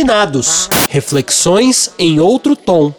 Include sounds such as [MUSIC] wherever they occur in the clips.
Desafinados. Reflexões em outro tom.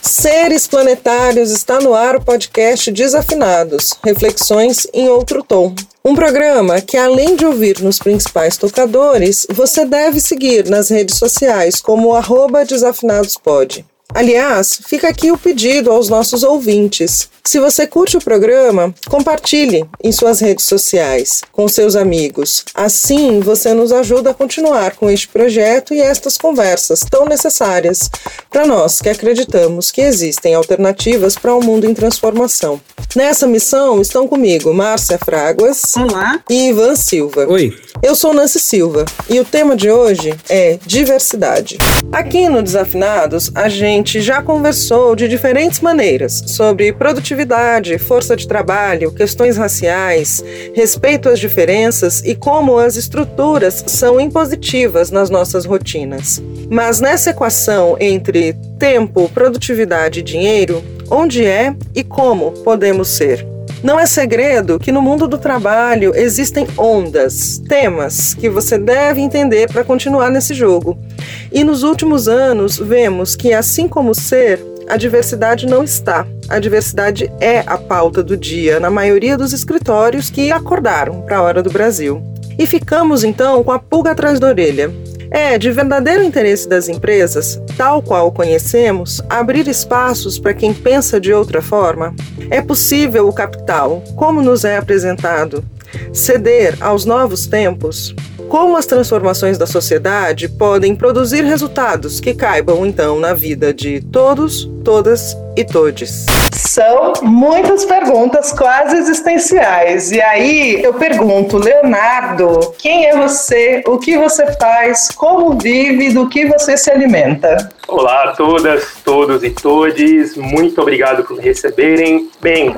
Seres Planetários está no ar o podcast Desafinados, reflexões em outro tom. Um programa que, além de ouvir nos principais tocadores, você deve seguir nas redes sociais como arroba desafinadospod. Aliás, fica aqui o pedido aos nossos ouvintes. Se você curte o programa, compartilhe em suas redes sociais com seus amigos. Assim, você nos ajuda a continuar com este projeto e estas conversas tão necessárias para nós que acreditamos que existem alternativas para um mundo em transformação. Nessa missão estão comigo Márcia Fraguas. Olá. E Ivan Silva. Oi. Eu sou Nancy Silva e o tema de hoje é diversidade. Aqui no Desafinados, a gente já conversou de diferentes maneiras sobre produtividade, força de trabalho, questões raciais, respeito às diferenças e como as estruturas são impositivas nas nossas rotinas. Mas nessa equação entre tempo, produtividade e dinheiro, onde é e como podemos ser? Não é segredo que no mundo do trabalho existem ondas, temas que você deve entender para continuar nesse jogo. E nos últimos anos vemos que, assim como ser, a diversidade não está. A diversidade é a pauta do dia na maioria dos escritórios que acordaram para a hora do Brasil. E ficamos então com a pulga atrás da orelha. É de verdadeiro interesse das empresas, tal qual conhecemos, abrir espaços para quem pensa de outra forma? É possível o capital, como nos é apresentado, ceder aos novos tempos? Como as transformações da sociedade podem produzir resultados que caibam então na vida de todos, todas e todes? São muitas perguntas quase existenciais. E aí eu pergunto, Leonardo, quem é você? O que você faz? Como vive? Do que você se alimenta? Olá a todas, todos e todes. Muito obrigado por me receberem. Bem,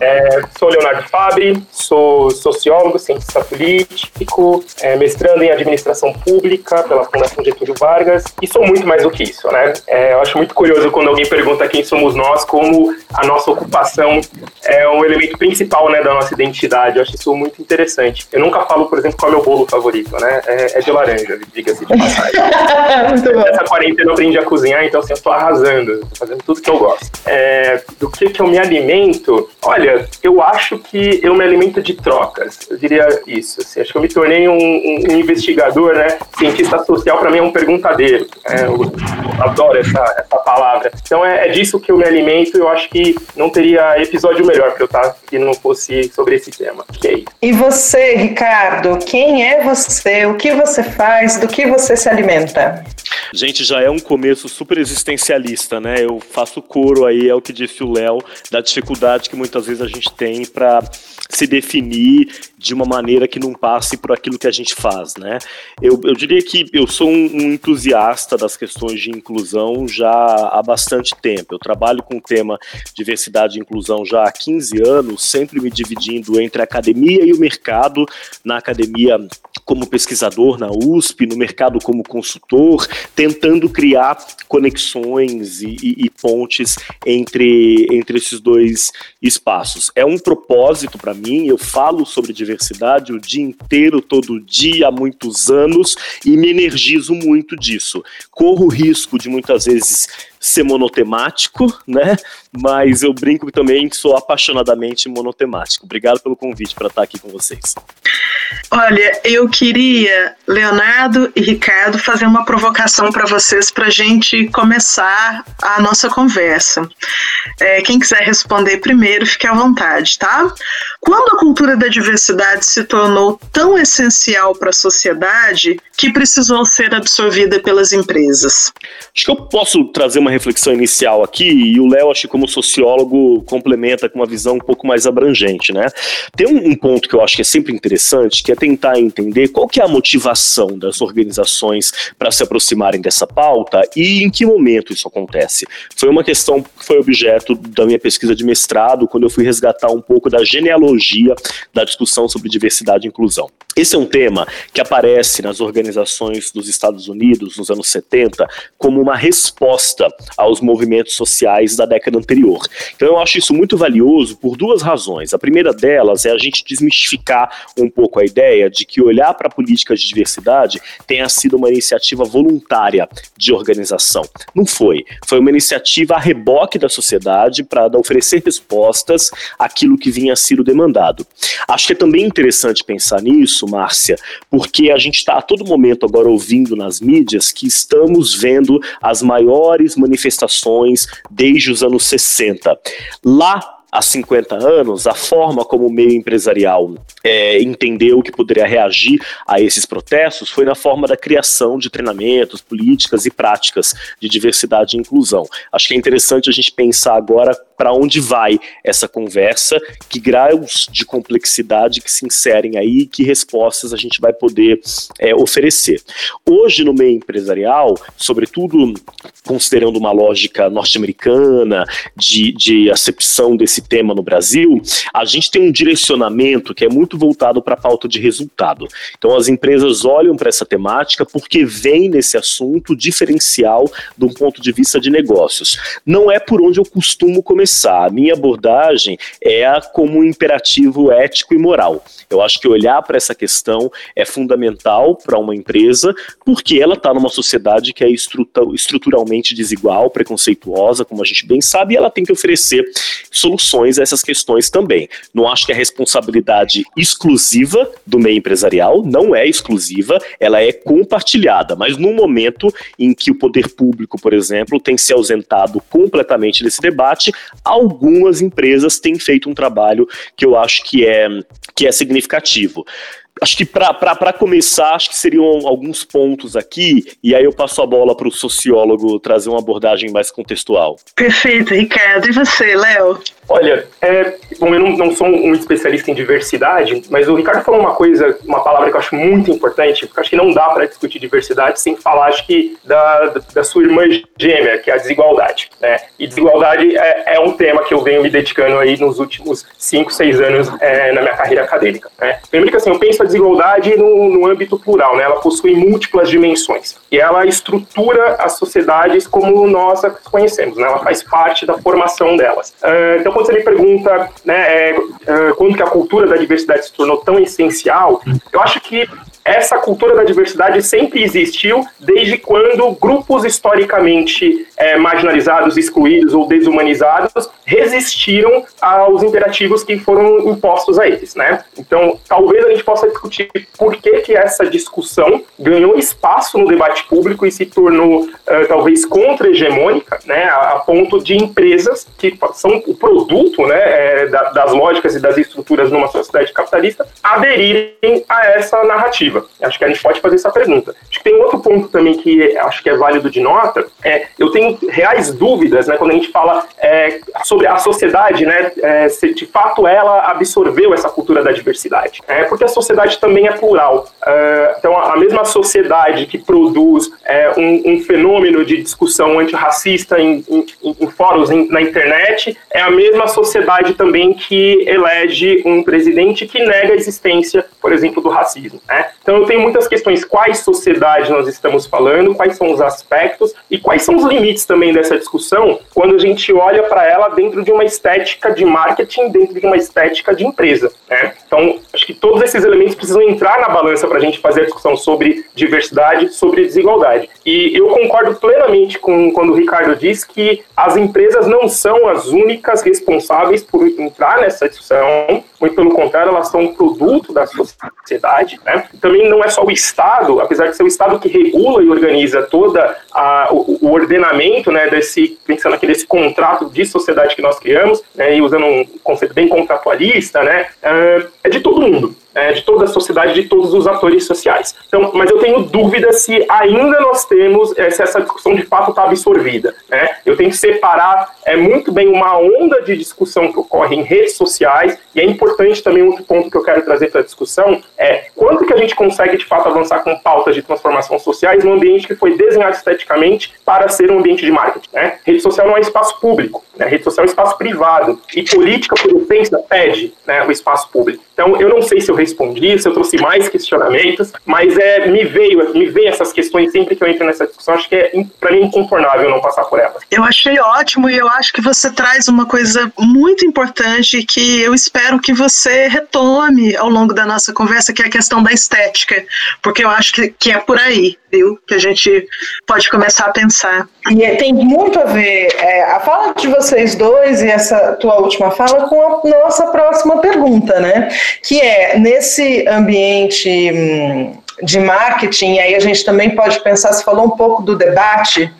é, sou Leonardo Fabre, sou sociólogo, cientista político, é, mestrando em administração pública pela Fundação Getúlio Vargas e sou muito mais do que isso, né? É, eu acho muito curioso quando alguém pergunta quem somos nós, como a nossa ocupação é um elemento principal, né, da nossa identidade. Eu acho isso muito interessante. Eu nunca falo, por exemplo, qual é o meu bolo favorito, né? É, é de laranja, diga-se de passagem. [LAUGHS] muito bom. Essa quarentena eu aprendi a cozinhar, então assim, eu tô arrasando, fazendo tudo que eu gosto. É, do que que eu me alimento? Olha, eu acho que eu me alimento de trocas. Eu diria isso. Assim, acho que eu me tornei um, um, investigador, né? Cientista social para mim é um perguntadeiro. É, eu, eu adoro essa, essa palavra. Então é, é disso que eu me alimento. Eu acho que não teria episódio melhor para eu estar que não fosse sobre esse tema. É isso. E você, Ricardo, quem é você? O que você faz? Do que você se alimenta? Gente, já é um começo super existencialista, né? Eu faço coro aí, é o que disse o Léo, da dificuldade que muitas vezes a gente tem para se definir de uma maneira que não passe por aquilo que a gente faz, né? Eu, eu diria que eu sou um, um, entusiasta das questões de inclusão já há bastante tempo. Eu trabalho com o tema diversidade e inclusão já há 15 anos, sempre me dividindo entre a academia e o mercado. Na academia, como pesquisador na USP, no mercado como consultor, tentando criar conexões e, e, e pontes entre, entre esses dois espaços. É um propósito para mim, eu falo sobre diversidade o dia inteiro, todo dia, há muitos anos, e me energizo muito disso. Corro o risco de muitas vezes ser monotemático, né? Mas eu brinco que também sou apaixonadamente monotemático. Obrigado pelo convite para estar aqui com vocês. Olha, eu queria, Leonardo e Ricardo, fazer uma provocação para vocês para a gente começar a nossa conversa. É, quem quiser responder primeiro, fique à vontade, tá? Quando a cultura da diversidade se tornou tão essencial para a sociedade que precisou ser absorvida pelas empresas? Acho que eu posso trazer uma reflexão inicial aqui, e o Léo, acho que como sociólogo, complementa com uma visão um pouco mais abrangente, né? Tem um, um, ponto que eu acho que é sempre interessante, que é tentar entender qual que é a motivação das organizações para se aproximarem dessa pauta e em que momento isso acontece. Foi uma questão que foi objeto da minha pesquisa de mestrado, quando eu fui resgatar um pouco da genealogia da discussão sobre diversidade e inclusão. Esse é um tema que aparece nas organizações dos Estados Unidos nos anos 70 como uma resposta aos movimentos sociais da década anterior. Então eu acho isso muito valioso por duas razões. A primeira delas é a gente desmistificar um pouco a ideia de que olhar para políticas de diversidade tenha sido uma iniciativa voluntária de organização. Não foi. Foi uma iniciativa a reboque da sociedade para oferecer respostas àquilo que vinha sendo demandado. Acho que é também interessante pensar nisso, Márcia, porque a gente está a todo momento agora ouvindo nas mídias que estamos vendo as maiores manifestações desde os anos 60. Lá há 50 anos, a forma como o meio empresarial é, entendeu que poderia reagir a esses protestos foi na forma da criação de treinamentos, políticas e práticas de diversidade e inclusão. Acho que é interessante a gente pensar agora para onde vai essa conversa, que graus de complexidade que se inserem aí, que respostas a gente vai poder é, oferecer. Hoje, no meio empresarial, sobretudo considerando uma lógica norte-americana de, de acepção desse tema no Brasil, a gente tem um direcionamento que é muito voltado para a pauta de resultado. Então, as empresas olham para essa temática porque vem nesse assunto diferencial de um ponto de vista de negócios. Não é por onde eu costumo começar começar. A minha abordagem é a como um imperativo ético e moral. Eu acho que olhar para essa questão é fundamental para uma empresa, porque ela está numa sociedade que é estruturalmente desigual, preconceituosa, como a gente bem sabe, e ela tem que oferecer soluções a essas questões também. Não acho que é responsabilidade exclusiva do meio empresarial, não é exclusiva, ela é compartilhada, mas no momento em que o poder público, por exemplo, tem se ausentado completamente desse debate, algumas empresas têm feito um trabalho que eu acho que é, que é significativo. Acho que para começar, acho que seriam alguns pontos aqui, e aí eu passo a bola para o sociólogo trazer uma abordagem mais contextual. Perfeito, Ricardo. E você, Léo? Olha, é, bom, eu não, não, sou um especialista em diversidade, mas o Ricardo falou uma coisa, uma palavra que eu acho muito importante, porque acho que não dá para discutir diversidade sem falar, acho que, da, da sua irmã gêmea, que é a desigualdade. Né? E desigualdade é, é um tema que eu venho me dedicando aí nos últimos 5, 6 anos é, na minha carreira acadêmica. Né? Primeiro que assim, eu penso a desigualdade no, no âmbito plural, né? ela possui múltiplas dimensões, e ela estrutura as sociedades como nós as conhecemos, né? ela faz parte da formação delas. Uh, então, quando você me pergunta né, é, é, quando que a cultura da diversidade se tornou tão essencial, eu acho que essa cultura da diversidade sempre existiu desde quando grupos historicamente é, marginalizados, excluídos ou desumanizados resistiram aos imperativos que foram impostos a eles, né? Então, talvez a gente possa discutir por que que essa discussão ganhou espaço no debate público e se tornou uh, talvez contra-hegemônica, né? A, a, ponto de empresas que são o produto, né, é, da, das lógicas e das estruturas numa sociedade capitalista aderirem a essa narrativa. Acho que a gente pode fazer essa pergunta. Acho que tem outro ponto também que acho que é válido de nota. É, eu tenho reais dúvidas, né, quando a gente fala é, sobre a sociedade, né, é, se de fato ela absorveu essa cultura da diversidade. É, porque a sociedade também é plural. É, então, a mesma sociedade que produz é, um, um, fenômeno de discussão antirracista em, em, em fóruns em, na internet é a mesma sociedade também que elege um presidente que nega a existência, por exemplo, do racismo. Né? Então eu tenho muitas questões, quais sociedade nós estamos falando, quais são os aspectos e quais são os limites também dessa discussão quando a gente olha para ela dentro de uma estética de marketing, dentro de uma estética de empresa. Né? Então acho que todos esses elementos precisam entrar na balança para a gente fazer a discussão sobre diversidade, sobre desigualdade. E eu concordo plenamente com quando o Ricardo diz que as empresas não são as únicas responsáveis por entrar nessa discussão, muito pelo contrário, elas são um produto da sociedade. Né? Também não é só o Estado, apesar de ser o Estado que regula e organiza toda a, o, o, ordenamento né, desse, pensando aqui desse contrato de sociedade que nós criamos, né, e usando um conceito bem contratualista, né, é, é de todo mundo é, de toda a sociedade, de todos os atores sociais. Então, mas eu tenho dúvida se ainda nós temos, é, se essa discussão de fato está absorvida. Né? Eu tenho que separar é, muito bem uma onda de discussão que ocorre em redes sociais, e é importante também outro ponto que eu quero trazer para a discussão, é quanto que a gente consegue de fato avançar com pautas de transformação sociais num ambiente que foi desenhado esteticamente para ser um ambiente de marketing. Né? Rede social não é espaço público. Né? Rede social é espaço privado e política, por essência, pede né, o espaço público. Então, eu não sei se eu respondi, se eu trouxe mais questionamentos, mas é, me veio, me veio essas questões sempre que eu entro nessa discussão. Acho que é, para mim, incontornável não passar por elas. Eu achei ótimo e eu acho que você traz uma coisa muito importante que eu espero que você retome ao longo da nossa conversa, que é a questão da estética, porque eu acho que, que é por aí, viu, que a gente pode começar a pensar. E é, tem muito a ver é, a fala de vocês dois e essa tua última fala com a nossa próxima pergunta, né? Que é nesse ambiente hum, de marketing, aí a gente também pode pensar, você falou um pouco do debate,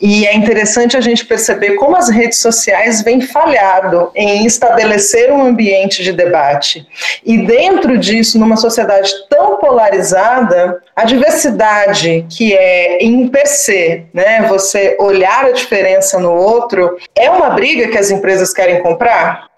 e é interessante a gente perceber como as redes sociais vêm falhado em estabelecer um ambiente de debate. E dentro disso, numa sociedade tão polarizada, a diversidade que é em per se, né, você olhar a diferença no outro, é uma briga que as empresas querem comprar?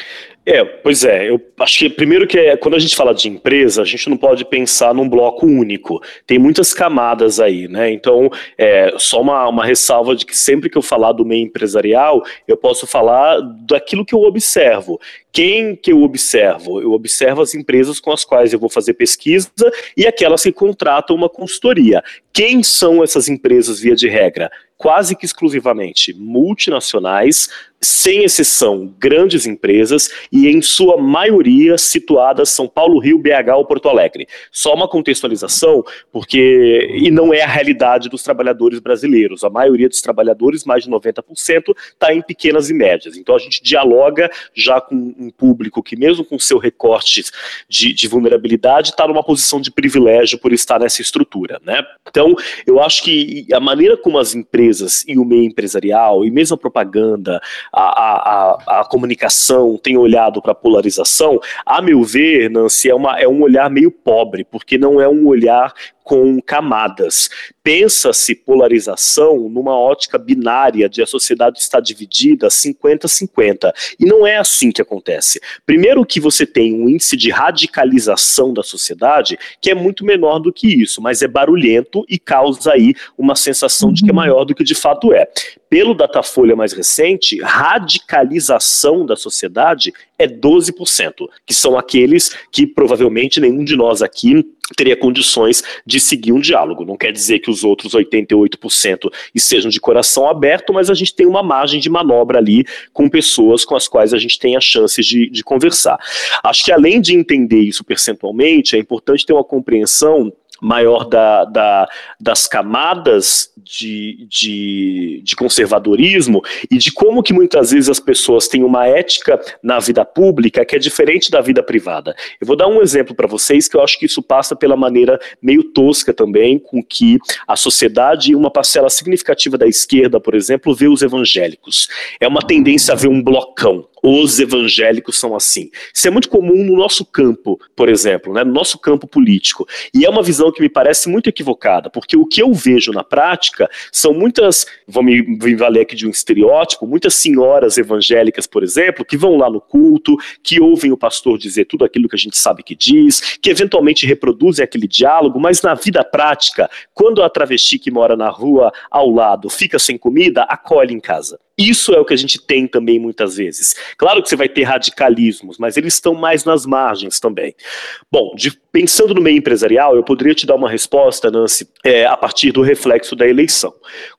É, pois é. Eu acho que primeiro que é, quando a gente fala de empresa, a gente não pode pensar num bloco único. Tem muitas camadas aí, né? Então, é, só uma, uma ressalva de que sempre que eu falar do meio empresarial, eu posso falar daquilo que eu observo. Quem que eu observo? Eu observo as empresas com as quais eu vou fazer pesquisa e aquelas que contratam uma consultoria. Quem são essas empresas via de regra? Quase que exclusivamente multinacionais, sem exceção, grandes empresas e, em sua maioria, situadas São Paulo, Rio, BH ou Porto Alegre. Só uma contextualização, porque. E não é a realidade dos trabalhadores brasileiros. A maioria dos trabalhadores, mais de 90%, está em pequenas e médias. Então a gente dialoga já com um público que, mesmo com seu recorte de, de vulnerabilidade, está numa posição de privilégio por estar nessa estrutura. Né? Então, eu acho que a maneira como as empresas e o meio empresarial, e mesmo a propaganda, a, a, a comunicação tem olhado para a polarização, a meu ver, Nancy, é, uma, é um olhar meio pobre, porque não é um olhar com camadas. Pensa-se polarização numa ótica binária de a sociedade está dividida 50-50. E não é assim que acontece. Primeiro que você tem um índice de radicalização da sociedade que é muito menor do que isso, mas é barulhento e causa aí uma sensação de que é uhum. maior do que de fato é. Pelo Datafolha mais recente, radicalização da sociedade é 12%, que são aqueles que provavelmente nenhum de nós aqui teria condições de seguir um diálogo. Não quer dizer que os outros 88% estejam de coração aberto, mas a gente tem uma margem de manobra ali com pessoas com as quais a gente tem a chance de, de conversar. Acho que além de entender isso percentualmente, é importante ter uma compreensão maior da, da, das camadas de, de, de, conservadorismo e de como que muitas vezes as pessoas têm uma ética na vida pública que é diferente da vida privada. Eu vou dar um exemplo para vocês que eu acho que isso passa pela maneira meio tosca também com que a sociedade e uma parcela significativa da esquerda, por exemplo, vê os evangélicos. É uma tendência a ver um blocão os evangélicos são assim. Isso é muito comum no nosso campo, por exemplo, né, no nosso campo político. E é uma visão que me parece muito equivocada, porque o que eu vejo na prática são muitas, vou me, me valer aqui de um estereótipo, muitas senhoras evangélicas, por exemplo, que vão lá no culto, que ouvem o pastor dizer tudo aquilo que a gente sabe que diz, que eventualmente reproduzem aquele diálogo, mas na vida prática, quando a travesti que mora na rua ao lado fica sem comida, acolhe em casa. Isso é o que a gente tem também muitas vezes. Claro que você vai ter radicalismos, mas eles estão mais nas margens também. Bom, de, pensando no meio empresarial, eu poderia te dar uma resposta, Nancy, é, a partir do reflexo da eleição.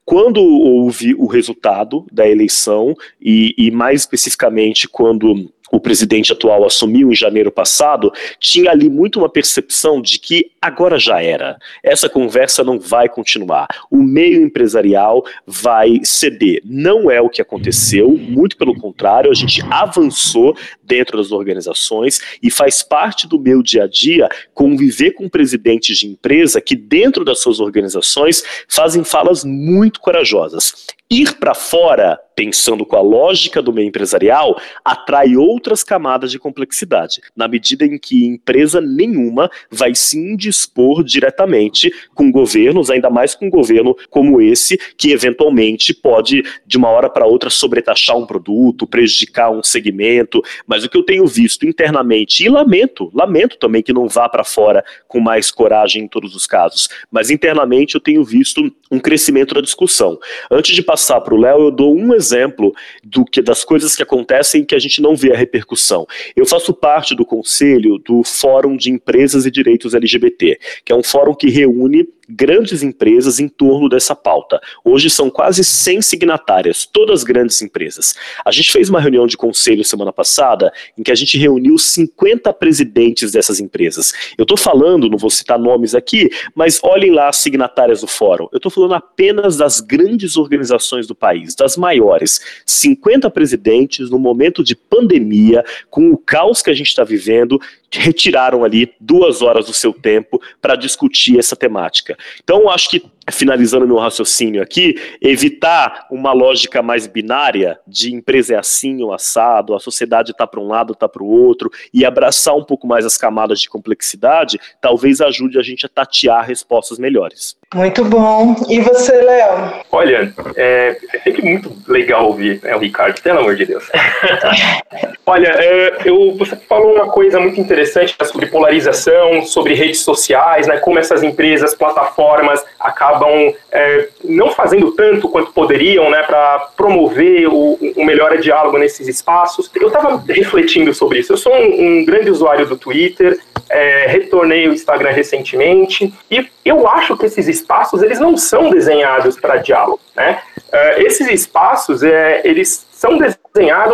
Quando houve o resultado da eleição, e, e mais especificamente quando o presidente atual assumiu em janeiro passado, tinha ali muito uma percepção de que agora já era. Essa conversa não vai continuar. O meio empresarial vai ceder. Não é o que aconteceu, muito pelo contrário, a gente avançou dentro das organizações e faz parte do meu dia a dia conviver com presidentes de empresa que, dentro das suas organizações, fazem falas muito corajosas. Ir para fora pensando com a lógica do meio empresarial, atrai outras camadas de complexidade, na medida em que empresa nenhuma vai se indispor diretamente com governos, ainda mais com um governo como esse, que eventualmente pode, de uma hora para outra, sobretaxar um produto, prejudicar um segmento. Mas o que eu tenho visto internamente, e lamento, lamento também que não vá para fora com mais coragem em todos os casos, mas internamente eu tenho visto um crescimento da discussão. Antes de passar passar para o Léo, eu dou um exemplo do que das coisas que acontecem que a gente não vê a repercussão. Eu faço parte do conselho do Fórum de Empresas e Direitos LGBT, que é um fórum que reúne grandes empresas em torno dessa pauta. Hoje são quase 100 signatárias, todas grandes empresas. A gente fez uma reunião de conselho semana passada em que a gente reuniu 50 presidentes dessas empresas. Eu estou falando, não vou citar nomes aqui, mas olhem lá as signatárias do fórum. Eu estou falando apenas das grandes organizações do país, das maiores. 50 presidentes no momento de pandemia, com o caos que a gente está vivendo, retiraram ali duas horas do seu tempo para discutir essa temática. Então, acho que finalizando meu raciocínio aqui, evitar uma lógica mais binária de empresa é assim ou assado, a sociedade está para um lado, está para o outro, e abraçar um pouco mais as camadas de complexidade, talvez ajude a gente a tatear respostas melhores. Muito bom. E você, Léo? Olha, é, é sempre muito legal ouvir né, o Ricardo, pelo amor de Deus. [LAUGHS] Olha, é, eu, você falou uma coisa muito interessante né, sobre polarização, sobre redes sociais, né, como essas empresas, plataformas acabam acabam é, não fazendo tanto quanto poderiam né, para promover o, o melhor diálogo nesses espaços. Eu estava refletindo sobre isso. Eu sou um, um grande usuário do Twitter, é, retornei o Instagram recentemente e eu acho que esses espaços eles não são desenhados para diálogo. Né? É, esses espaços é, eles são desenhados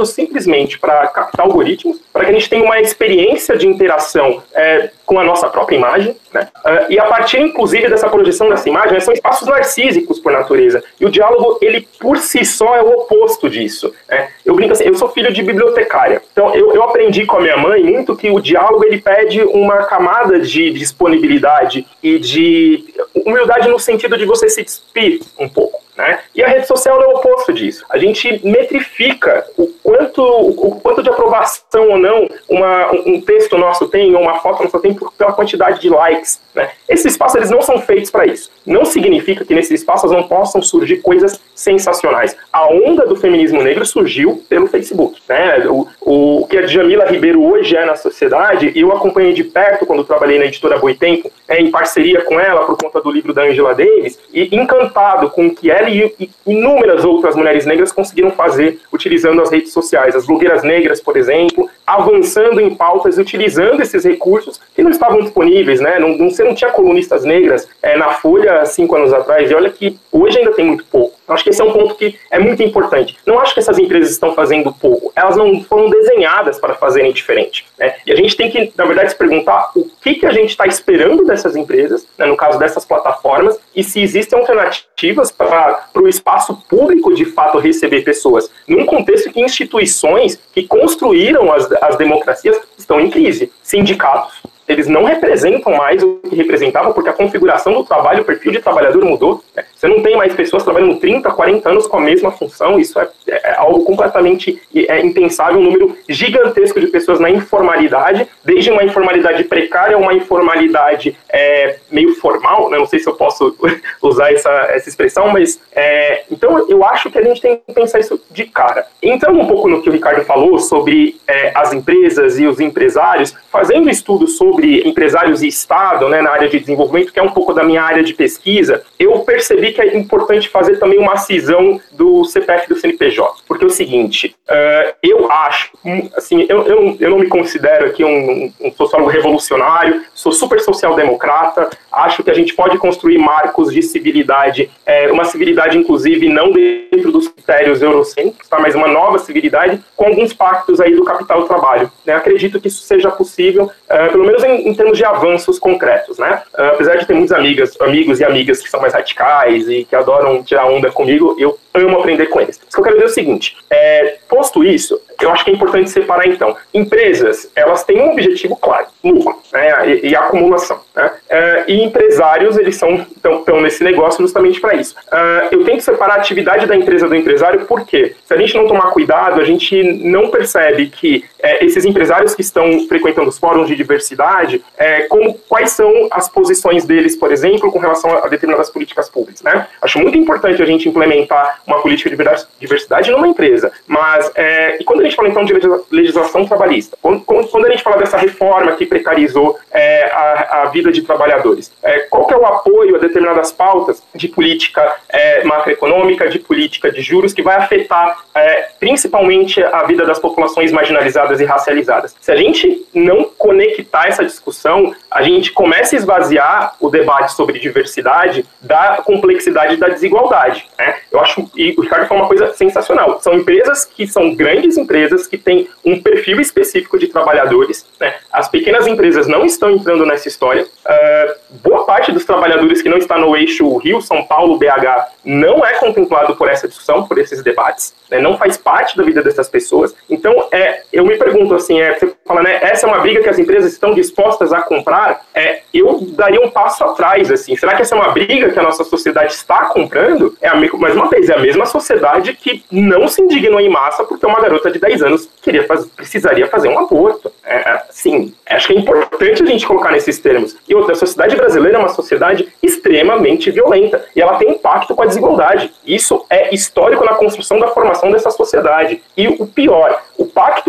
simplesmente para captar algoritmos, para que a gente tenha uma experiência de interação é, com a nossa própria imagem, né? Uh, e a partir, inclusive, dessa projeção dessa imagem, né, são espaços narcísicos por natureza. E o diálogo, ele por si só é o oposto disso. Né? Eu brinco assim, eu sou filho de bibliotecária, então eu, eu aprendi com a minha mãe muito que o diálogo ele pede uma camada de disponibilidade e de humildade no sentido de você se despir um pouco. Né? E a rede social é o oposto disso. A gente metrifica o quanto, o quanto de aprovação ou não uma, um texto nosso tem, ou uma foto nossa tem, pela quantidade de likes. Né? Esses espaços eles não são feitos para isso. Não significa que nesses espaços não possam surgir coisas sensacionais. A onda do feminismo negro surgiu pelo Facebook. Né? O, o, que a Jamila Ribeiro hoje é na sociedade, eu acompanhei de perto quando trabalhei na editora Boitempo, é, em parceria com ela por conta do livro da Angela Davis, e encantado com o que ela e, e inúmeras outras mulheres negras conseguiram fazer utilizando as redes sociais. As blogueiras negras, por exemplo, avançando em pautas, utilizando esses recursos que não estavam disponíveis, né? Não, não, você não tinha colunistas negras é, na Folha cinco anos atrás, e olha que hoje ainda tem muito pouco. Eu acho que esse é um ponto que é muito importante. Não acho que essas empresas estão fazendo pouco, elas não foram desenhadas para fazerem diferente. Né? E a gente tem que, na verdade, se perguntar o que, que a gente está esperando dessas empresas, né, no caso dessas plataformas, e se existem alternativas para o espaço público de fato receber pessoas, num contexto que instituições que construíram as, as democracias estão em crise. Sindicatos, eles não representam mais o que representavam, porque a configuração do trabalho, o perfil de trabalhador mudou. Né? Você não tem mais pessoas trabalhando 30, 40 anos com a mesma função, isso é, é algo completamente é, impensável, um número gigantesco de pessoas na informalidade, desde uma informalidade precária uma informalidade é, meio formal, né? não sei se eu posso [LAUGHS] usar essa, essa expressão, mas é, então eu acho que a gente tem que pensar isso de cara. Entrando um pouco no que o Ricardo falou sobre é, as empresas e os empresários, fazendo estudos sobre sobre empresários e Estado, né, na área de desenvolvimento, que é um pouco da minha área de pesquisa, eu percebi que é importante fazer também uma cisão do CPF e do CNPJ. Porque é o seguinte, uh, eu acho, hum, assim, eu, eu, eu não me considero aqui um, um sociólogo revolucionário, sou super social-democrata, acho que a gente pode construir marcos de civilidade, é, uma civilidade, inclusive, não dentro dos critérios eurocêntricos, tá, mas uma nova civilidade, com alguns pactos aí do capital do trabalho. Né? Acredito que isso seja possível, uh, pelo menos em, em, termos de avanços concretos, né? Uh, apesar de ter muitos amigas, amigos e amigas que são mais radicais e que adoram tirar onda comigo, eu amo aprender com eles. O que eu quero dizer é o seguinte: é, posto isso, eu acho que é importante separar então. Empresas, elas têm um objetivo claro, lucro né, e, e acumulação. Né? Uh, e empresários, eles são estão nesse negócio justamente para isso. Uh, eu tenho que separar a atividade da empresa do empresário, porque se a gente não tomar cuidado, a gente não percebe que é, esses empresários que estão frequentando os fóruns de diversidade, é, como, quais são as posições deles, por exemplo, com relação a determinadas políticas públicas. Né? Acho muito importante a gente implementar uma política de diversidade numa empresa, mas é, e quando a gente fala então de legislação trabalhista, quando, a gente fala dessa reforma que precarizou é, a, a vida de trabalhadores. É, qual que é o apoio a determinadas pautas de política é, macroeconômica, de política de juros, que vai afetar é, principalmente a vida das populações marginalizadas e racializadas. Se a gente não conectar essa discussão, a gente começa a esvaziar o debate sobre diversidade da complexidade da desigualdade. Né? Eu acho, e o Ricardo falou uma coisa sensacional, são empresas que são grandes empresas que têm um perfil específico de trabalhadores, né? as pequenas empresas não estão entrando nessa história, uh, boa parte dos trabalhadores que não está no eixo Rio, São Paulo, BH, não é contemplado por essa discussão, por esses debates, né? não faz parte da vida dessas pessoas. Então, é, eu me pergunto assim, é, você fala, né, essa é uma briga que as empresas estão dispostas a comprar, é, eu daria um passo atrás, assim, será que essa é uma briga que a nossa sociedade está comprando? É a, mais uma vez, é a mesma sociedade que não se indignou em massa porque uma garota de 10 anos queria faz, precisaria fazer um aborto. É, sim, acho que é importante a gente colocar nesses termos. E outra, a sociedade brasileira é uma sociedade extremamente violenta e ela tem impacto com a desigualdade. Isso é histórico na construção da formação dessa sociedade. E o pior,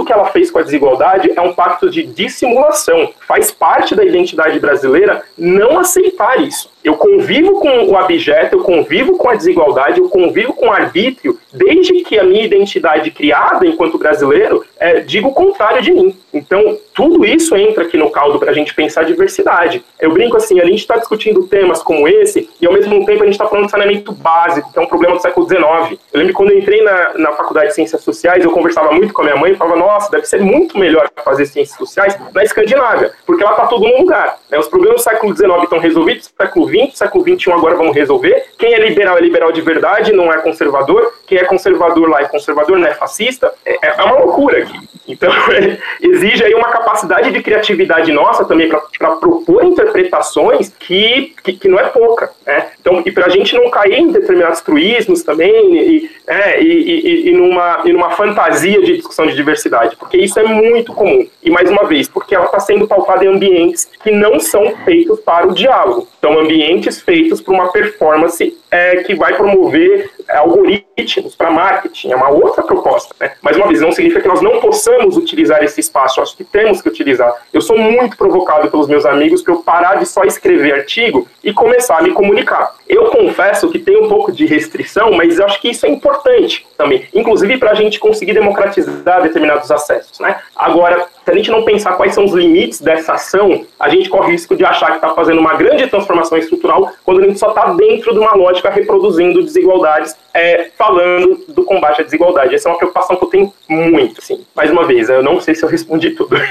que ela fez com a desigualdade é um pacto de dissimulação. Faz parte da identidade brasileira não aceitar isso. Eu convivo com o abjeto, eu convivo com a desigualdade, eu convivo com o arbítrio, desde que a minha identidade criada enquanto brasileiro é, diga o contrário de mim. Então, tudo isso entra aqui no caldo para a gente pensar diversidade. Eu brinco assim, a gente está discutindo temas como esse e, ao mesmo tempo, a gente está falando de saneamento básico, que é um problema do século XIX. Eu lembro quando eu entrei na, na faculdade de Ciências Sociais, eu conversava muito com a minha mãe e falava, nossa, deve ser muito melhor fazer Ciências Sociais na Escandinávia, porque lá está tudo num lugar. Né? Os problemas do século XIX estão resolvidos, no século XX, século XXI agora vamos resolver. Quem é liberal é liberal de verdade, não é conservador. Quem é conservador lá é conservador, não é fascista. É, é uma loucura aqui. Então, é, [LAUGHS] exige aí uma capacidade de criatividade nossa também para propor interpretações que, que, que, não é pouca. Né? Então, e para a gente não cair em determinados truísmos também e, é, e, e, e, numa, e numa fantasia de discussão de diversidade, porque isso é muito comum. E mais uma vez, porque ela está sendo pautada em ambientes que não são feitos para o diálogo. Então, ambientes feitos para uma performance é, que vai promover algoritmos para marketing, é uma outra proposta. Né? Mais uma vez, não significa que nós não possamos utilizar esse espaço, acho que temos que utilizar. Eu sou muito provocado pelos meus amigos para eu parar de só escrever artigo e começar a me comunicar. Eu confesso que tem um pouco de restrição, mas eu acho que isso é importante também, inclusive para a gente conseguir democratizar determinados acessos. Né? Agora, se a gente não pensar quais são os limites dessa ação, a gente corre o risco de achar que está fazendo uma grande transformação estrutural quando a gente só está dentro de uma lógica reproduzindo desigualdades, é, falando do combate à desigualdade. Essa é uma preocupação que eu tenho muito. Assim. Mais uma vez, eu não sei se eu respondi tudo. [LAUGHS]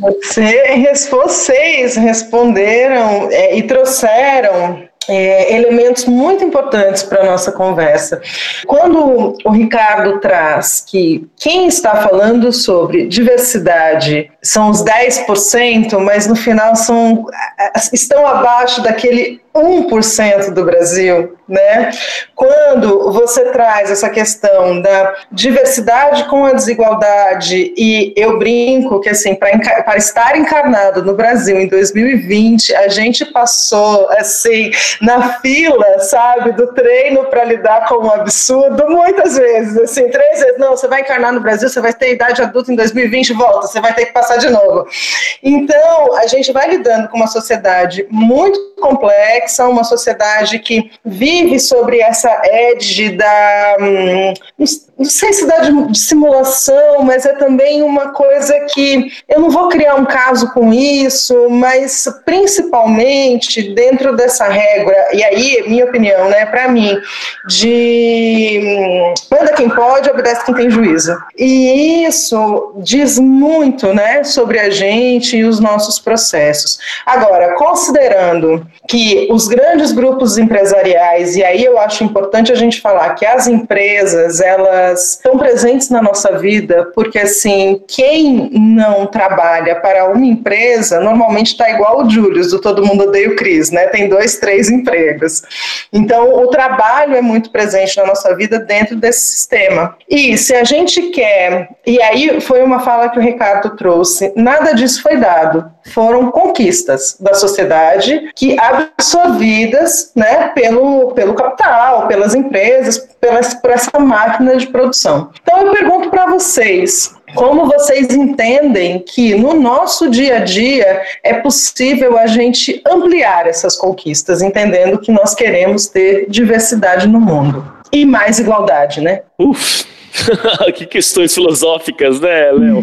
Você, vocês responderam é, e trouxeram é, elementos muito importantes para a nossa conversa. Quando o Ricardo traz que quem está falando sobre diversidade são os 10%, mas no final são, estão abaixo daquele 1% do Brasil, né? Quando você traz essa questão da diversidade com a desigualdade, e eu brinco que, assim, para estar encarnado no Brasil em 2020, a gente passou, assim, na fila, sabe, do treino para lidar com um absurdo, muitas vezes, assim, três vezes, não, você vai encarnar no Brasil, você vai ter idade adulta em 2020, volta, você vai ter que passar de novo. Então, a gente vai lidando com uma sociedade muito complexa, uma sociedade que vive sobre essa edge da. Hum, não sei se dá de, de, simulação, mas é também uma coisa que eu não vou criar um caso com isso, mas principalmente dentro dessa regra, e aí, minha opinião, né, para mim, de hum, manda quem pode, obedece quem tem juízo. E isso diz muito, né, sobre a gente e os nossos processos. Agora, considerando que os grandes grupos empresariais, e aí eu acho importante a gente falar que as empresas, elas estão presentes na nossa vida, porque assim, quem não trabalha para uma empresa, normalmente está igual o Julius, do Todo Mundo Odeia o Cris, né? Tem dois, três empregos. Então, o trabalho é muito presente na nossa vida dentro desse sistema. E se a gente quer, e aí foi uma fala que o Ricardo trouxe, nada disso foi dado foram conquistas da sociedade que absorvidas né, pelo, pelo capital, pelas empresas, pelas, por essa máquina de produção. Então eu pergunto para vocês, como vocês entendem que no nosso dia a dia é possível a gente ampliar essas conquistas, entendendo que nós queremos ter diversidade no mundo e mais igualdade, né? Uf. [LAUGHS] que questões filosóficas, né, Léo?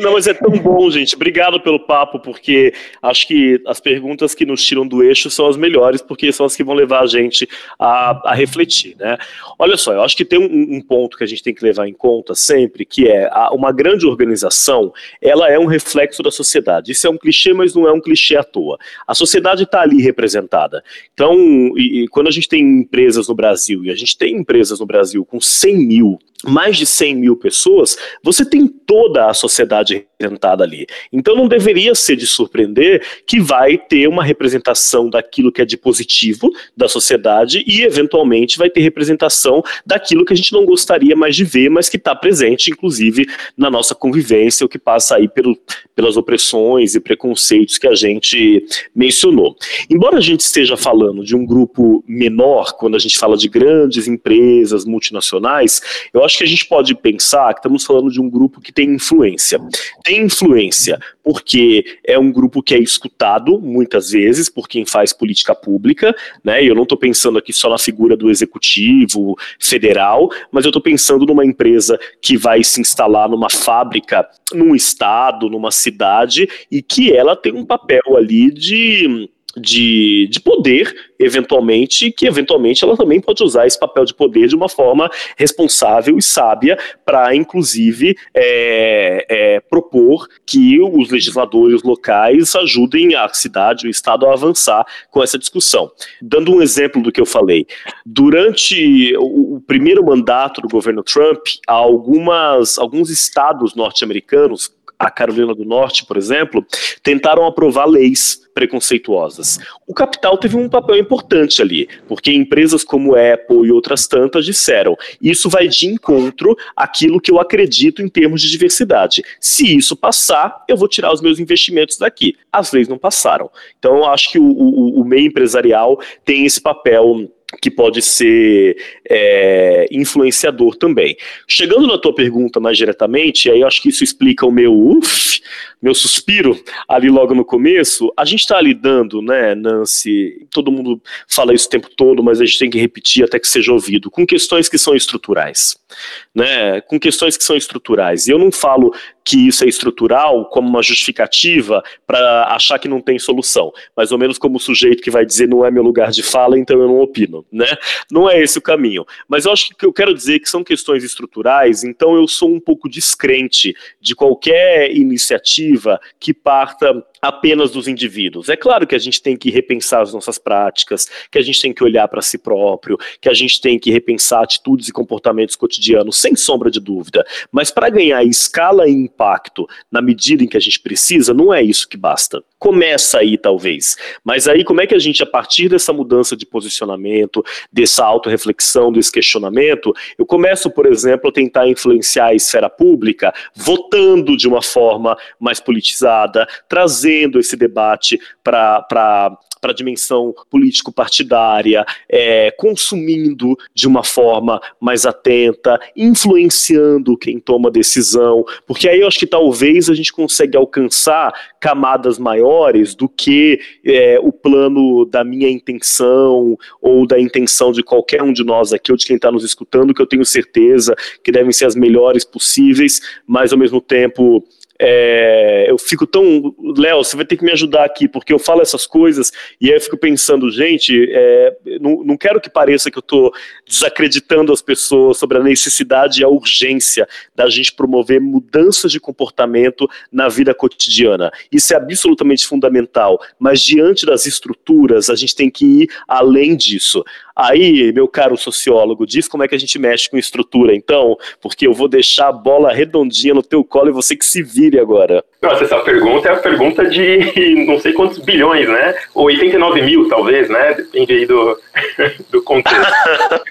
Não, mas é tão bom, gente. Obrigado pelo papo, porque acho que as perguntas que nos tiram do eixo são as melhores, porque são as que vão levar a gente a, a refletir, né? Olha só, eu acho que tem um, um, ponto que a gente tem que levar em conta sempre, que é a, uma grande organização, ela é um reflexo da sociedade. Isso é um clichê, mas não é um clichê à toa. A sociedade está ali representada. Então, e, e quando a gente tem empresas no Brasil, e a gente tem empresas no Brasil com 100 mil mais de 100 mil pessoas, você tem toda a sociedade representada ali. Então não deveria ser de surpreender que vai ter uma representação daquilo que é de positivo da sociedade e, eventualmente, vai ter representação daquilo que a gente não gostaria mais de ver, mas que está presente, inclusive, na nossa convivência, o que passa aí pelo, pelas opressões e preconceitos que a gente mencionou. Embora a gente esteja falando de um grupo menor, quando a gente fala de grandes empresas multinacionais, eu acho acho que a gente pode pensar que estamos falando de um grupo que tem influência. Tem influência porque é um grupo que é escutado muitas vezes por quem faz política pública, né? E eu não estou pensando aqui só na figura do executivo federal, mas eu estou pensando numa empresa que vai se instalar numa fábrica, num estado, numa cidade e que ela tem um papel ali de de, de poder, eventualmente, que eventualmente ela também pode usar esse papel de poder de uma forma responsável e sábia para, inclusive, é, é, propor que os legisladores locais ajudem a cidade, o Estado a avançar com essa discussão. Dando um exemplo do que eu falei, durante o, o primeiro mandato do governo Trump, algumas, alguns estados norte-americanos a Carolina do Norte, por exemplo, tentaram aprovar leis preconceituosas. O capital teve um papel importante ali, porque empresas como Apple e outras tantas disseram: isso vai de encontro àquilo que eu acredito em termos de diversidade. Se isso passar, eu vou tirar os meus investimentos daqui. As leis não passaram. Então, eu acho que o, o, o meio empresarial tem esse papel que pode ser é, influenciador também. Chegando na tua pergunta mais diretamente, aí eu acho que isso explica o meu uf, meu suspiro ali logo no começo. A gente está lidando, né, Nancy? Todo mundo fala isso o tempo todo, mas a gente tem que repetir até que seja ouvido, com questões que são estruturais, né? Com questões que são estruturais. E eu não falo que isso é estrutural como uma justificativa para achar que não tem solução, mais ou menos como o sujeito que vai dizer não é meu lugar de fala, então eu não opino, né? Não é esse o caminho. Mas eu acho que eu quero dizer que são questões estruturais, então eu sou um pouco descrente de qualquer iniciativa que parta apenas dos indivíduos. É claro que a gente tem que repensar as nossas práticas, que a gente tem que olhar para si próprio, que a gente tem que repensar atitudes e comportamentos cotidianos, sem sombra de dúvida. Mas para ganhar escala e impacto na medida em que a gente precisa, não é isso que basta. Começa aí, talvez. Mas aí, como é que a gente, a partir dessa mudança de posicionamento, dessa autorreflexão, desse questionamento, eu começo, por exemplo, a tentar influenciar a esfera pública, votando de uma forma mais politizada, trazer trazendo esse debate para a dimensão político-partidária, é, consumindo de uma forma mais atenta, influenciando quem toma decisão, porque aí eu acho que talvez a gente consegue alcançar camadas maiores do que é, o plano da minha intenção ou da intenção de qualquer um de nós aqui ou de quem está nos escutando, que eu tenho certeza que devem ser as melhores possíveis, mas ao mesmo tempo é, eu fico tão. Léo, você vai ter que me ajudar aqui, porque eu falo essas coisas e aí eu fico pensando, gente, é, não, não quero que pareça que eu estou desacreditando as pessoas sobre a necessidade e a urgência da gente promover mudanças de comportamento na vida cotidiana. Isso é absolutamente fundamental, mas diante das estruturas, a gente tem que ir além disso. Aí, meu caro sociólogo, diz como é que a gente mexe com estrutura, então, porque eu vou deixar a bola redondinha no teu colo e você que se vire agora. Nossa, essa pergunta é a pergunta de [LAUGHS] não sei quantos bilhões, né? Ou 89 mil, talvez, né? Depende aí do, [LAUGHS] do contexto.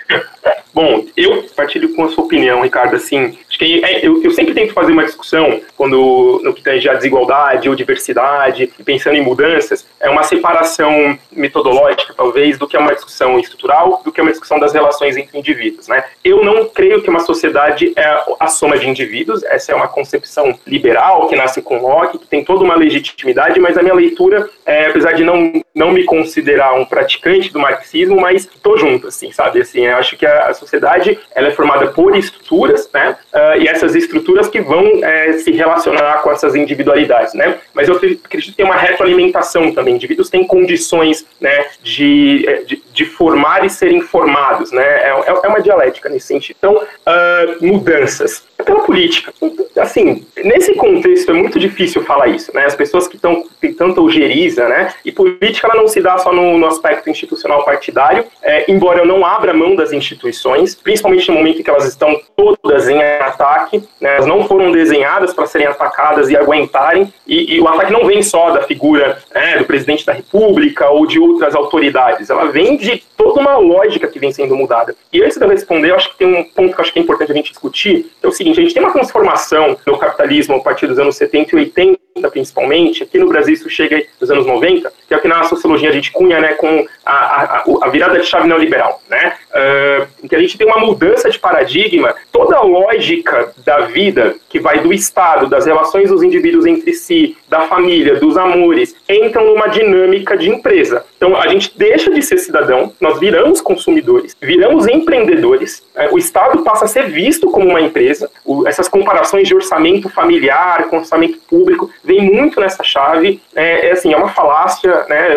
[LAUGHS] Bom, eu partilho com a sua opinião, Ricardo, assim, que é, eu, eu, sempre tento fazer uma discussão quando no que tange a desigualdade ou diversidade, pensando em mudanças, é uma separação metodológica, talvez, do que é uma discussão estrutural, do que é uma discussão das relações entre indivíduos. Né? Eu não creio que uma sociedade é a soma de indivíduos, essa é uma concepção liberal que nasce com Locke, que tem toda uma legitimidade, mas a minha leitura, é, apesar de não, não me considerar um praticante do marxismo, mas estou junto, assim, sabe? Assim, eu acho que a, a sociedade ela é formada por estruturas, né? Uh, e essas estruturas que vão é, se relacionar com essas individualidades, né? Mas eu acredito que tem uma retroalimentação também. Indivíduos têm condições, né, de, é, de, de formar e serem formados, né? É, é, é uma dialética nesse sentido. Então, uh, mudanças é pela política. Assim, nesse contexto é muito difícil falar isso, né? As pessoas que estão tem tanta né? E política ela não se dá só no, no aspecto institucional partidário, é, embora eu não abra mão das instituições, principalmente no momento em que elas estão todas em ataque, né? elas não foram desenhadas para serem atacadas e aguentarem, e, e, o ataque não vem só da figura né, do presidente da República ou de outras autoridades, ela vem de toda uma lógica que vem sendo mudada. E antes de eu responder, eu acho que tem um ponto que eu acho que é importante a gente discutir, que é o seguinte, a gente tem uma transformação no capitalismo a partir dos anos 70 e 80, principalmente, aqui no Brasil isso chega nos anos 90, que é o que na sociologia a gente cunha né, com a, a, a virada de chave neoliberal, né? Uh, que a gente tem uma mudança de paradigma, toda a lógica da vida, que vai do Estado, das relações dos indivíduos entre si, da família, dos amores, entram numa dinâmica de empresa. Então a gente deixa de ser cidadão, nós viramos consumidores, viramos empreendedores, o Estado passa a ser visto como uma empresa, o, essas comparações de orçamento familiar com orçamento público vem muito nessa chave, é, é assim, é uma falácia, né?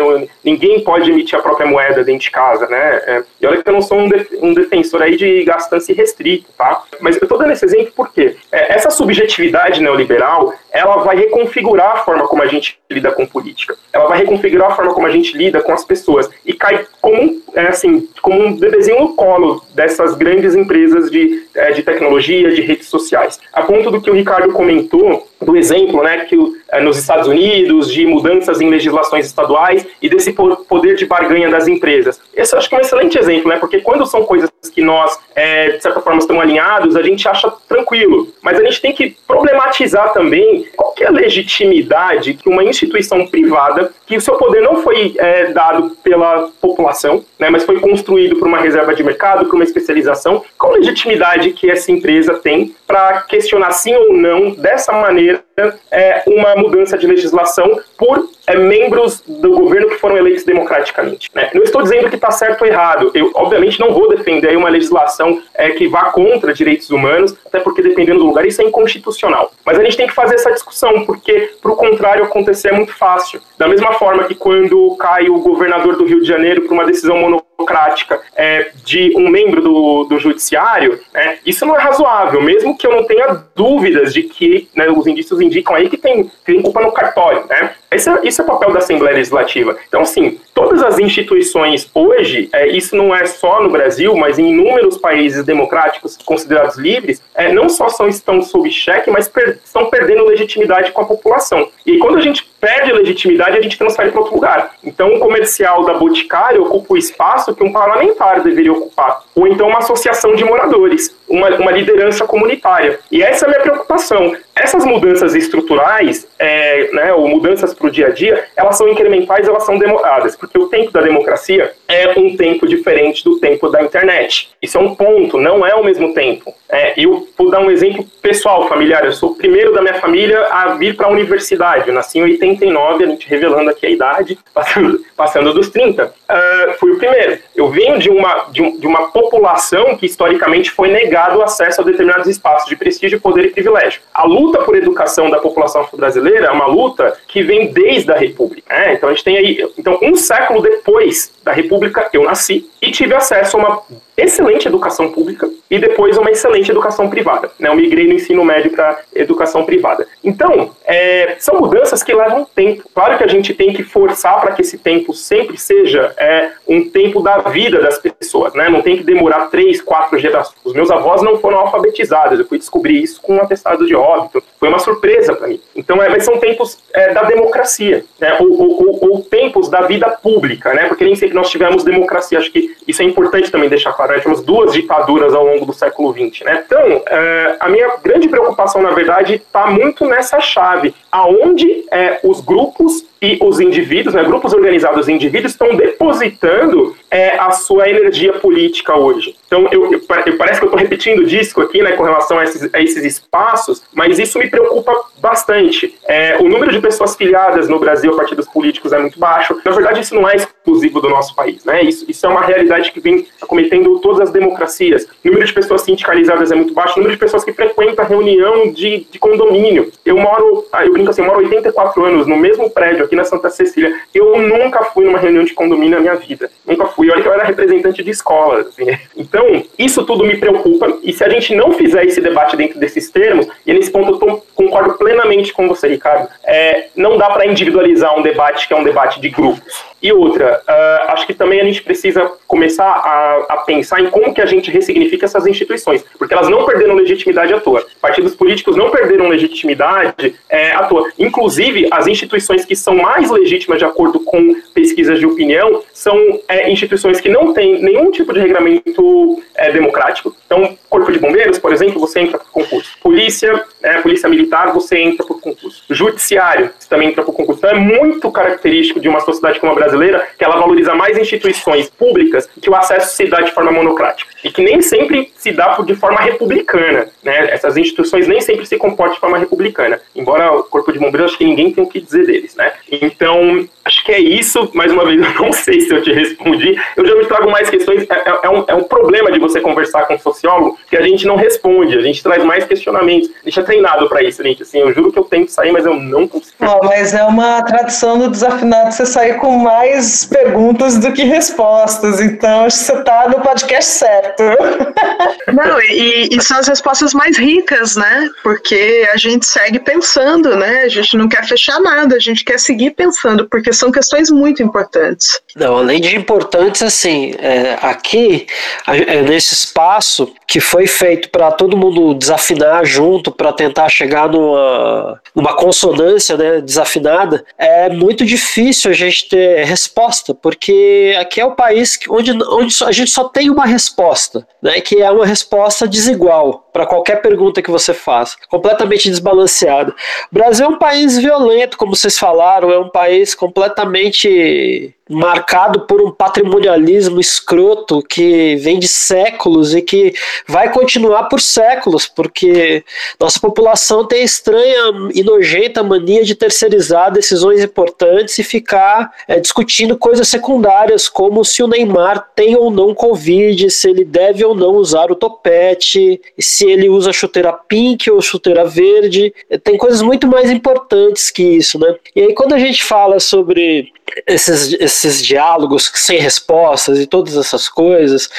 ninguém pode emitir a própria moeda dentro de casa, né? É, e olha que eu não sou um, def um defensor aí de gastança irrestrita, tá? Mas eu estou dando esse exemplo porque é, essa subjetividade neoliberal, ela vai reconfigurar a forma como a gente lida com política, ela vai reconfigurar a forma como a gente lida com as pessoas e cai como, é, assim, como um bebezinho no colo dessas grandes empresas de, é, de tecnologia, de redes sociais. A ponto do que o Ricardo comentou, do exemplo, né, que é, nos Estados Unidos, de mudanças em legislações estaduais e desse poder de barganha das empresas. Esse acho que é um excelente exemplo, né, porque quando são coisas que nós, é, de certa forma, estamos alinhados, a gente acha tranquilo, mas a gente tem que problematizar também qual é a legitimidade que uma instituição privada, que o seu poder não foi é, dado pela população, né, mas foi construído por uma reserva de mercado, por uma especialização, qual legitimidade que essa empresa tem para questionar sim ou não, dessa maneira, é, uma mudança de legislação por é, membros do governo que foram eleitos democraticamente. Né? Não estou dizendo que está certo ou errado. Eu, obviamente, não vou defender uma legislação é, que vá contra direitos humanos, até porque, dependendo do lugar, isso é inconstitucional. Mas a gente tem que fazer essa discussão, porque, para o contrário acontecer, é muito fácil. Da mesma forma que quando cai o governador do Rio de Janeiro por uma decisão monocrática é, de um membro do, do judiciário, né, isso não é razoável, mesmo que eu não tenha dúvidas de que né, os indícios indicam aí que tem, tem culpa no cartório. Né? Esse é, isso é o papel da Assembleia Legislativa. Então, assim, todas as instituições hoje, é, isso não é só no Brasil, mas em inúmeros países democráticos considerados livres, é, não só são, estão sob cheque, mas per, estão perdendo legitimidade com a população. E quando a gente perde legitimidade, a gente transfere para outro lugar. Então, o comercial da Boticário ocupa o espaço que um parlamentar deveria ocupar. Ou então uma associação de moradores, uma, uma liderança comunitária. E essa é a minha preocupação. Essas mudanças estruturais, é, né, ou mudanças para o dia a dia, elas são incrementais, elas são demoradas, porque o tempo da democracia é um tempo diferente do tempo da internet. Isso é um ponto, não é o mesmo tempo. É, eu vou dar um exemplo pessoal, familiar. Eu sou o primeiro da minha família a vir para a universidade. Eu nasci em 89, a gente revelando aqui a idade, passando, passando dos 30. Uh, ah, fui o primeiro. Eu venho de uma, de, um, de, uma população que historicamente foi negado o acesso a determinados espaços de prestígio, poder e privilégio. A luta por educação da população brasileira é uma luta que vem desde a República. Né? Então a gente tem aí, então um século depois da República eu nasci e tive acesso a uma excelente educação pública e depois uma excelente educação privada. Né? Eu migrei no ensino médio para educação privada. Então, é, são mudanças que levam tempo. Claro que a gente tem que forçar para que esse tempo sempre seja é, um tempo da vida das pessoas, né? Não tem que demorar três, quatro gerações. Os meus avós não foram alfabetizados, eu fui descobrir isso com um atestado de óbito. Foi uma surpresa para mim. Então, é, mas são tempos é, da democracia, né? Ou, ou, ou, tempos da vida pública, né? Porque nem sempre nós tivemos democracia. Acho que isso é importante também deixar claro. Nós tivemos duas ditaduras ao longo longo do século XX. Né? Então, é, a minha grande preocupação, na verdade, está muito nessa chave, aonde é, os grupos e os indivíduos, né, grupos organizados e indivíduos, estão depositando é, a sua energia política hoje. Então, eu, eu parece que eu estou repetindo o disco aqui, né, com relação a esses, a esses espaços, mas isso me preocupa bastante. É, o número de pessoas filiadas no Brasil a partidos políticos é muito baixo. Na verdade, isso não é exclusivo do nosso país, né? Isso, isso é uma realidade que vem acometendo todas as democracias. O número de pessoas sindicalizadas é muito baixo, o número de pessoas que frequentam reunião de, de condomínio. Eu moro, ah, eu assim, eu moro 84 anos no mesmo prédio aqui na Santa Cecília. Eu nunca fui numa reunião de condomínio na minha vida. Nunca fui. Olha que eu era representante de escola. Assim. Então, isso tudo me preocupa. E se a gente não fizer esse debate dentro desses termos, e nesse ponto eu tô, concordo plenamente com você, Ricardo, é, não dá para individualizar um debate que é um debate de grupos. E outra, uh, acho que também a gente precisa começar a, a, pensar em como que a gente ressignifica essas instituições, porque elas não perderam legitimidade à toa. Partidos políticos não perderam legitimidade é, à toa. Inclusive, as instituições que são mais legítimas de acordo com pesquisas de opinião são é, instituições que não têm nenhum tipo de regramento é, democrático. Então, Corpo de Bombeiros, por exemplo, você entra por concurso. Polícia, é, Polícia Militar, você entra por concurso. Judiciário, você também entra por concurso. Então, é muito característico de uma sociedade como a brasileira que ela valoriza mais instituições públicas que o acesso se dá de forma monocrática. E que nem sempre se dá de forma republicana. Né? Essas instituições nem sempre se comportam de forma republicana. Embora o Corpo de Bombeiros, acho que ninguém tem o que dizer deles. Né? Então, acho que é isso. Mais uma vez, [LAUGHS] eu não sei se eu te respondi. Eu já me trago mais questões. É, é, é, um, é um problema de você conversar com um sociólogo que a gente não responde, a gente traz mais questionamentos. A gente é treinado para isso, gente. Assim, eu juro que eu tento sair, mas eu não consigo. Mas é uma tradição do desafinado você sair com mais perguntas do que respostas. Então, acho que você está no podcast certo. [LAUGHS] Não, e, e são as respostas mais ricas, né? Porque a gente segue pensando, né? A gente não quer fechar nada, a gente quer seguir pensando, porque são questões muito importantes. Não, além de importantes, assim, é, aqui, é, nesse espaço que foi feito para todo mundo desafinar junto, para tentar chegar numa, numa consonância né, desafinada, é muito difícil a gente ter resposta, porque aqui é o país onde, onde a gente só tem uma resposta, né, que é uma resposta desigual para qualquer pergunta que você faça, completamente desbalanceada. O Brasil é um país violento, como vocês falaram, é um país completamente marcado por um patrimonialismo escroto que vem de séculos e que vai continuar por séculos, porque nossa população tem estranha e nojenta mania de terceirizar decisões importantes e ficar é, discutindo coisas secundárias, como se o Neymar tem ou não Covid, se ele deve ou não usar o topete, se ele usa chuteira pink ou chuteira verde. Tem coisas muito mais importantes que isso, né? E aí, quando a gente fala sobre esses, esses diálogos sem respostas e todas essas coisas.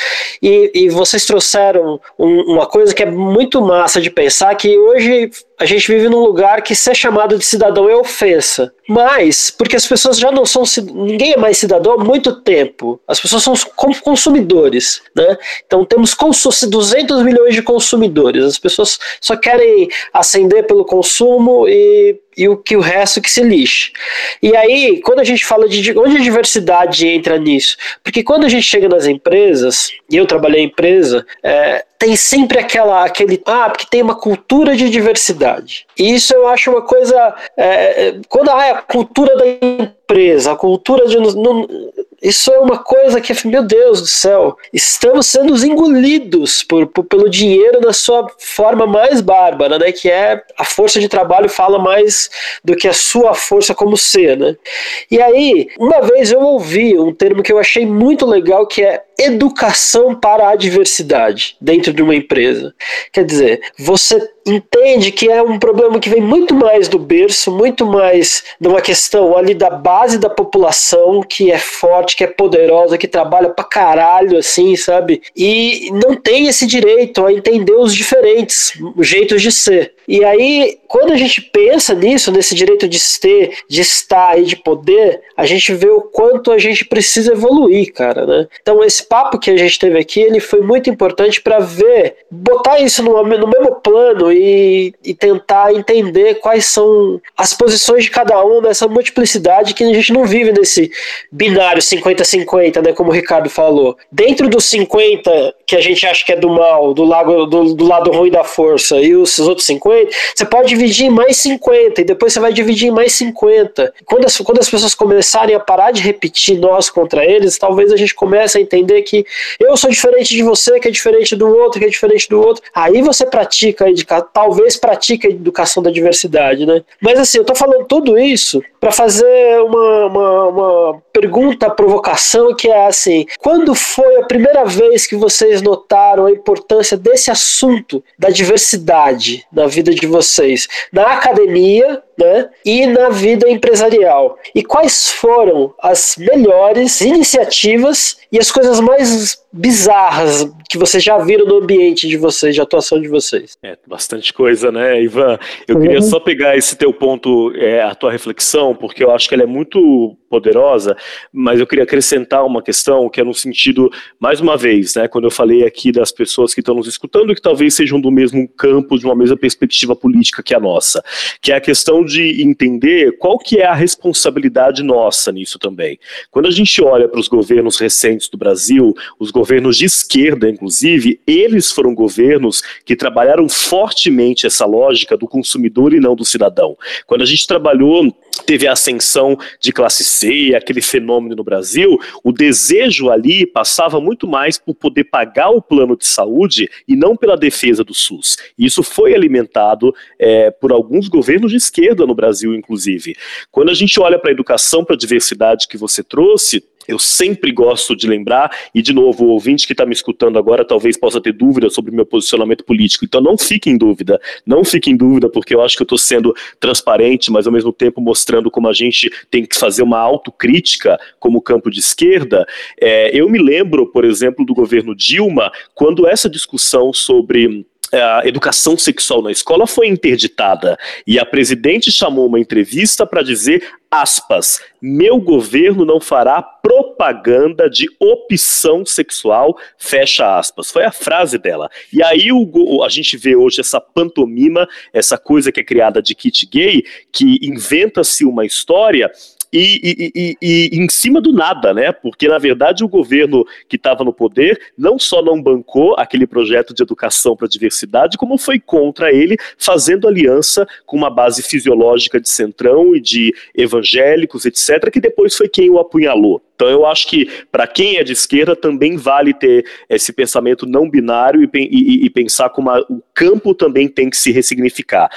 E, e vocês trouxeram um, uma coisa que é muito massa de pensar que hoje a gente vive num lugar que ser chamado de cidadão é ofensa. Mas, porque as pessoas já não são. Ninguém é mais cidadão há muito tempo. As pessoas são consumidores. Né? Então temos 200 milhões de consumidores. As pessoas só querem ascender pelo consumo e e o que o resto que se lixe. E aí, quando a gente fala de onde a diversidade entra nisso? Porque quando a gente chega nas empresas, e eu trabalhei em empresa, é, tem sempre aquela aquele ah porque tem uma cultura de diversidade. E isso eu acho uma coisa é, é quando ah, é a cultura da empresa, a cultura de não, isso é uma coisa que, meu Deus do céu, estamos sendo engolidos por, por, pelo dinheiro na sua forma mais bárbara, né? Que é a força de trabalho fala mais do que a sua força como ser, né? E aí, uma vez eu ouvi um termo que eu achei muito legal que é educação para a diversidade dentro de uma empresa. Quer dizer, você entende que é um problema que vem muito mais do berço, muito mais de uma questão ali da base da população que é forte, que é poderosa, que trabalha pra caralho, assim, sabe? E não tem esse direito a entender os diferentes jeitos de ser. E aí, quando a gente pensa nisso, nesse direito de ser, de estar e de poder, a gente vê o quanto a gente precisa evoluir, cara, né? Então, esse papo que a gente teve aqui, ele foi muito importante para ver, botar isso no, no mesmo plano e, e, tentar entender quais são as posições de cada um nessa multiplicidade que a gente não vive nesse binário 50-50, né, como o Ricardo falou. Dentro dos 50 que a gente acha que é do mal, do lado, do, do lado ruim da força, e os outros 50, você pode dividir em mais 50, e depois você vai dividir em mais 50. Quando as, quando as pessoas começarem a parar de repetir nós contra eles, talvez a gente comece a entender que eu sou diferente de você, que é diferente do outro, que é diferente do outro. Aí você pratica, talvez pratique a educação da diversidade, né? Mas assim, eu tô falando tudo isso para fazer uma, uma, uma pergunta, provocação, que é assim: quando foi a primeira vez que vocês notaram a importância desse assunto da diversidade na vida de vocês? Na academia, né, e na vida empresarial. E quais foram as melhores iniciativas e as coisas mais bizarras que vocês já viram no ambiente de vocês, de atuação de vocês? É, bastante coisa, né, Ivan? Eu queria uhum. só pegar esse teu ponto, é, a tua reflexão, porque eu acho que ela é muito poderosa, mas eu queria acrescentar uma questão que é no sentido, mais uma vez, né, quando eu falei aqui das pessoas que estão nos escutando que talvez sejam do mesmo campo, de uma mesma perspectiva política que a nossa, que é a questão de entender qual que é a responsabilidade nossa nisso também. Quando a gente olha para os governos recentes do Brasil, os governos de esquerda, inclusive, eles foram governos que trabalharam fortemente essa lógica do consumidor e não do cidadão. Quando a gente trabalhou teve a ascensão de classe C, aquele fenômeno no Brasil, o desejo ali passava muito mais por poder pagar o plano de saúde e não pela defesa do SUS. Isso foi alimentado é, por alguns governos de esquerda no Brasil, inclusive. Quando a gente olha para a educação, para a diversidade que você trouxe, eu sempre gosto de lembrar, e de novo, o ouvinte que está me escutando agora talvez possa ter dúvida sobre o meu posicionamento político, então não fique em dúvida, não fique em dúvida, porque eu acho que eu estou sendo transparente, mas ao mesmo tempo mostrando como a gente tem que fazer uma autocrítica como campo de esquerda. É, eu me lembro, por exemplo, do governo Dilma, quando essa discussão sobre a educação sexual na escola foi interditada e a presidente chamou uma entrevista para dizer aspas, meu governo não fará propaganda de opção sexual, fecha aspas. Foi a frase dela. E aí o, a gente vê hoje essa pantomima, essa coisa que é criada de kit gay, que inventa-se uma história e, e, e, e, em cima do nada, né? Porque na verdade o governo que estava no poder não só não bancou aquele projeto de educação para a diversidade, como foi contra ele, fazendo aliança com uma base fisiológica de centrão e de evangélicos, etc., que depois foi quem o apunhalou. Então eu acho que para quem é de esquerda também vale ter esse pensamento não binário e, pensar como a, o campo também tem que se ressignificar.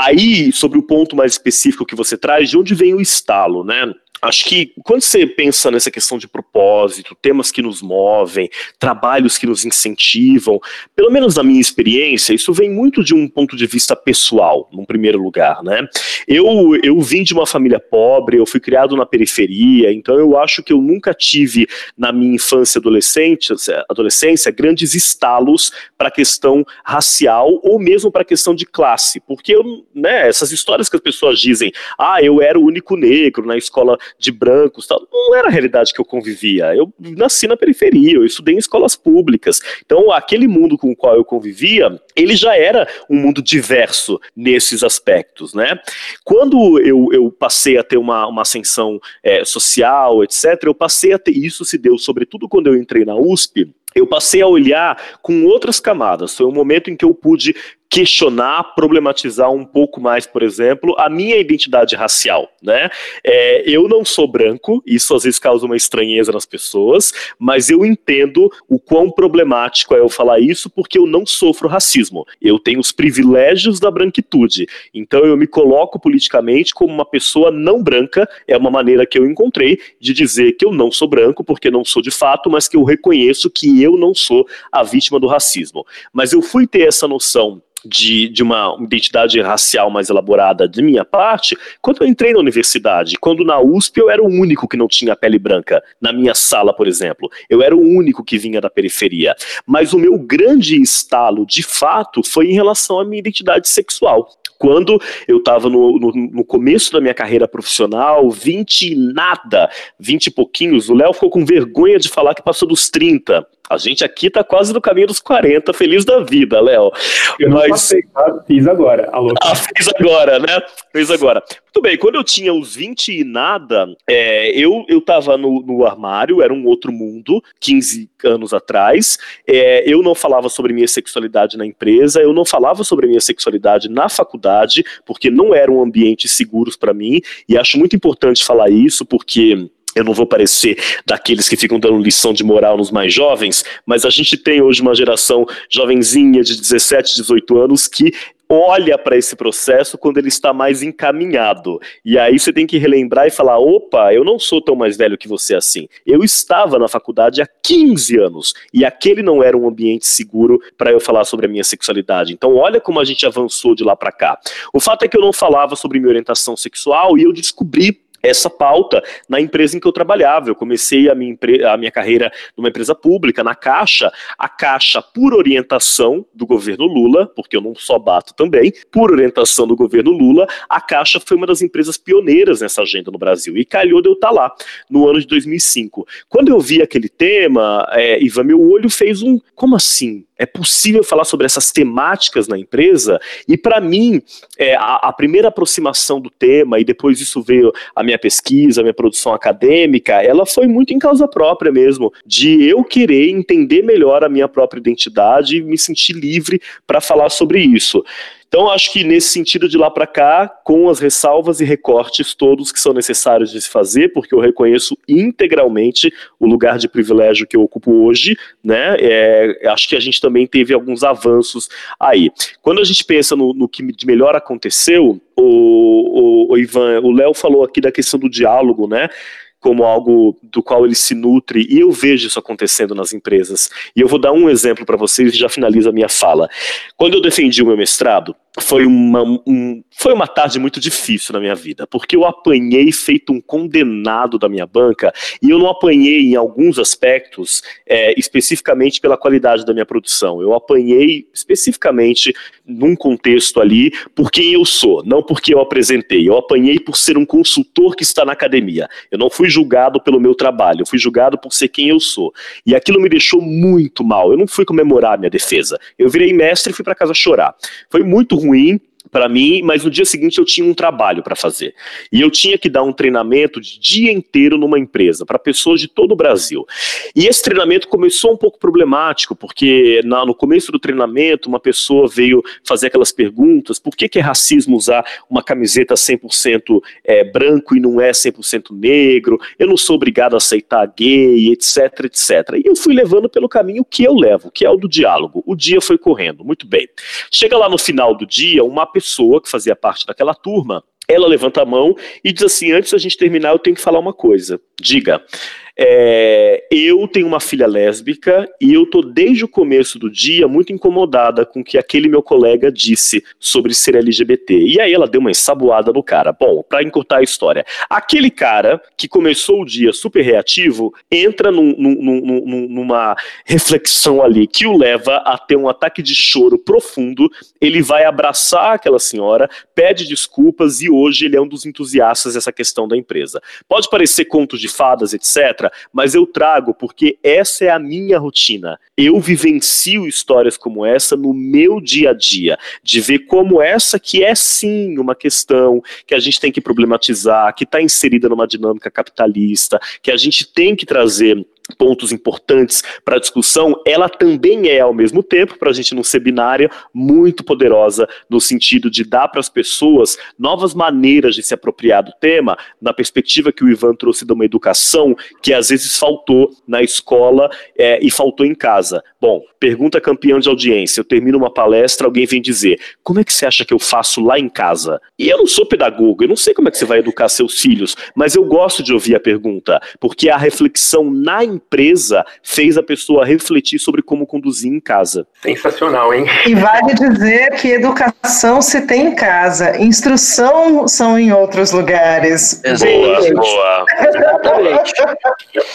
Aí, sobre o ponto mais específico que você traz, de onde vem o estalo, né? Acho que quando você pensa nessa questão de propósito, temas que nos movem, trabalhos que nos incentivam, pelo menos na minha experiência, isso vem muito de um ponto de vista pessoal, num primeiro lugar, né? Eu, eu vim de uma família pobre, eu fui criado na periferia, então eu acho que eu nunca tive na minha infância e adolescência, adolescência grandes estalos para a questão racial ou mesmo para a questão de classe, porque eu, né, essas histórias que as pessoas dizem, ah, eu era o único negro na escola de brancos, tal, não era a realidade que eu convivia. Eu nasci na periferia, eu estudei em escolas públicas. Então, aquele mundo com o qual eu convivia, ele já era um mundo diverso nesses aspectos, né? Quando eu, eu passei a ter uma, uma ascensão é, social, etc., eu passei a ter isso se deu sobretudo quando eu entrei na USP, eu passei a olhar com outras camadas. Foi um momento em que eu pude questionar, problematizar um pouco mais, por exemplo, a minha identidade racial, né? É, eu não sou branco, isso às vezes causa uma estranheza nas pessoas, mas eu entendo o quão problemático é eu falar isso porque eu não sofro racismo. Eu tenho os privilégios da branquitude. Então eu me coloco politicamente como uma pessoa não branca, é uma maneira que eu encontrei de dizer que eu não sou branco, porque não sou de fato, mas que eu reconheço que eu não sou a vítima do racismo. Mas eu fui ter essa noção de, de uma identidade racial mais elaborada de minha parte quando eu entrei na universidade. Quando na USP eu era o único que não tinha pele branca. Na minha sala, por exemplo. Eu era o único que vinha da periferia. Mas o meu grande estalo, de fato, foi em relação à minha identidade sexual quando eu estava no, no, no, começo da minha carreira profissional, 20 nada, 20 e pouquinhos, o Léo ficou com vergonha de falar que passou dos 30. A gente aqui tá quase no caminho dos 40, feliz da vida, Léo. Eu Mas... não passei, tá? fiz agora. Alô. Ah, fiz agora, né? Fiz agora. Muito bem, quando eu tinha uns 20 e nada, é, eu, eu tava no, no armário, era um outro mundo, 15 anos atrás. É, eu não falava sobre minha sexualidade na empresa, eu não falava sobre minha sexualidade na faculdade, porque não eram ambientes seguros para mim, e acho muito importante falar isso, porque eu não vou parecer daqueles que ficam dando lição de moral nos mais jovens, mas a gente tem hoje uma geração jovenzinha de 17, 18 anos que olha para esse processo quando ele está mais encaminhado. E aí você tem que relembrar e falar: opa, eu não sou tão mais velho que você assim. Eu estava na faculdade há 15 anos e aquele não era um ambiente seguro para eu falar sobre a minha sexualidade. Então, olha como a gente avançou de lá para cá. O fato é que eu não falava sobre minha orientação sexual e eu descobri essa pauta na empresa em que eu trabalhava. Eu comecei a minha, a minha carreira numa empresa pública, na Caixa. A Caixa, por orientação do governo Lula, porque eu não só bato também, por orientação do governo Lula, a Caixa foi uma das empresas pioneiras nessa agenda no Brasil. E calhou de eu estar lá, no ano de 2005. Quando eu vi aquele tema, é, Ivan, meu olho fez um. Como assim? É possível falar sobre essas temáticas na empresa, e para mim, é, a, a, primeira aproximação do tema, e depois isso veio a minha pesquisa, a minha produção acadêmica, ela foi muito em causa própria mesmo, de eu querer entender melhor a minha própria identidade e me sentir livre para falar sobre isso. Então, acho que nesse sentido de lá para cá, com as ressalvas e recortes todos que são necessários de se fazer, porque eu reconheço integralmente o lugar de privilégio que eu ocupo hoje, né? É, acho que a gente também teve alguns avanços aí. Quando a gente pensa no, no que de melhor aconteceu, o, o, o Ivan, o Léo falou aqui da questão do diálogo, né? Como algo do qual ele se nutre, e eu vejo isso acontecendo nas empresas. E eu vou dar um exemplo para vocês e já finalizo a minha fala. Quando eu defendi o meu mestrado, foi uma, um, foi uma tarde muito difícil na minha vida, porque eu apanhei feito um condenado da minha banca, e eu não apanhei em alguns aspectos, é, especificamente pela qualidade da minha produção. Eu apanhei especificamente num contexto ali por quem eu sou, não porque eu apresentei. Eu apanhei por ser um consultor que está na academia. Eu não fui julgado pelo meu trabalho, eu fui julgado por ser quem eu sou. E aquilo me deixou muito mal. Eu não fui comemorar a minha defesa. Eu virei mestre e fui para casa chorar. Foi muito ruim, para mim, mas no dia seguinte eu tinha um trabalho para fazer. E eu tinha que dar um treinamento de dia inteiro numa empresa, para pessoas de todo o Brasil. E esse treinamento começou um pouco problemático, porque na, no começo do treinamento, uma pessoa veio fazer aquelas perguntas: por que, que é racismo usar uma camiseta 100% é, branco e não é 100% negro? Eu não sou obrigado a aceitar gay, etc, etc. E eu fui levando pelo caminho que eu levo, que é o do diálogo. O dia foi correndo, muito bem. Chega lá no final do dia, uma pessoa que fazia parte daquela turma, ela levanta a mão e diz assim: antes da gente terminar, eu tenho que falar uma coisa. Diga. É, eu tenho uma filha lésbica e eu tô desde o começo do dia muito incomodada com o que aquele meu colega disse sobre ser LGBT. E aí ela deu uma ensaboada no cara. Bom, para encurtar a história, aquele cara que começou o dia super reativo entra num, num, num, numa reflexão ali que o leva a ter um ataque de choro profundo. Ele vai abraçar aquela senhora, pede desculpas e hoje ele é um dos entusiastas dessa questão da empresa. Pode parecer contos de fadas, etc mas eu trago porque essa é a minha rotina. Eu vivencio histórias como essa no meu dia a dia, de ver como essa que é sim uma questão que a gente tem que problematizar, que está inserida numa dinâmica capitalista, que a gente tem que trazer pontos importantes para a discussão, ela também é, ao mesmo tempo, para a gente não ser binária, muito poderosa no sentido de dar para as pessoas novas maneiras de se apropriar do tema, na perspectiva que o Ivan trouxe de uma educação que às vezes faltou na escola é, e faltou em casa. Bom, pergunta campeã de audiência, eu termino uma palestra, alguém vem dizer, como é que você acha que eu faço lá em casa? E eu não sou pedagogo, eu não sei como é que você vai educar seus filhos, mas eu gosto de ouvir a pergunta, porque a reflexão na empresa fez a pessoa refletir sobre como conduzir em casa. Sensacional, hein? E vale dizer que educação se tem em casa, instrução são em outros lugares. Boa, boa. [LAUGHS] Exatamente.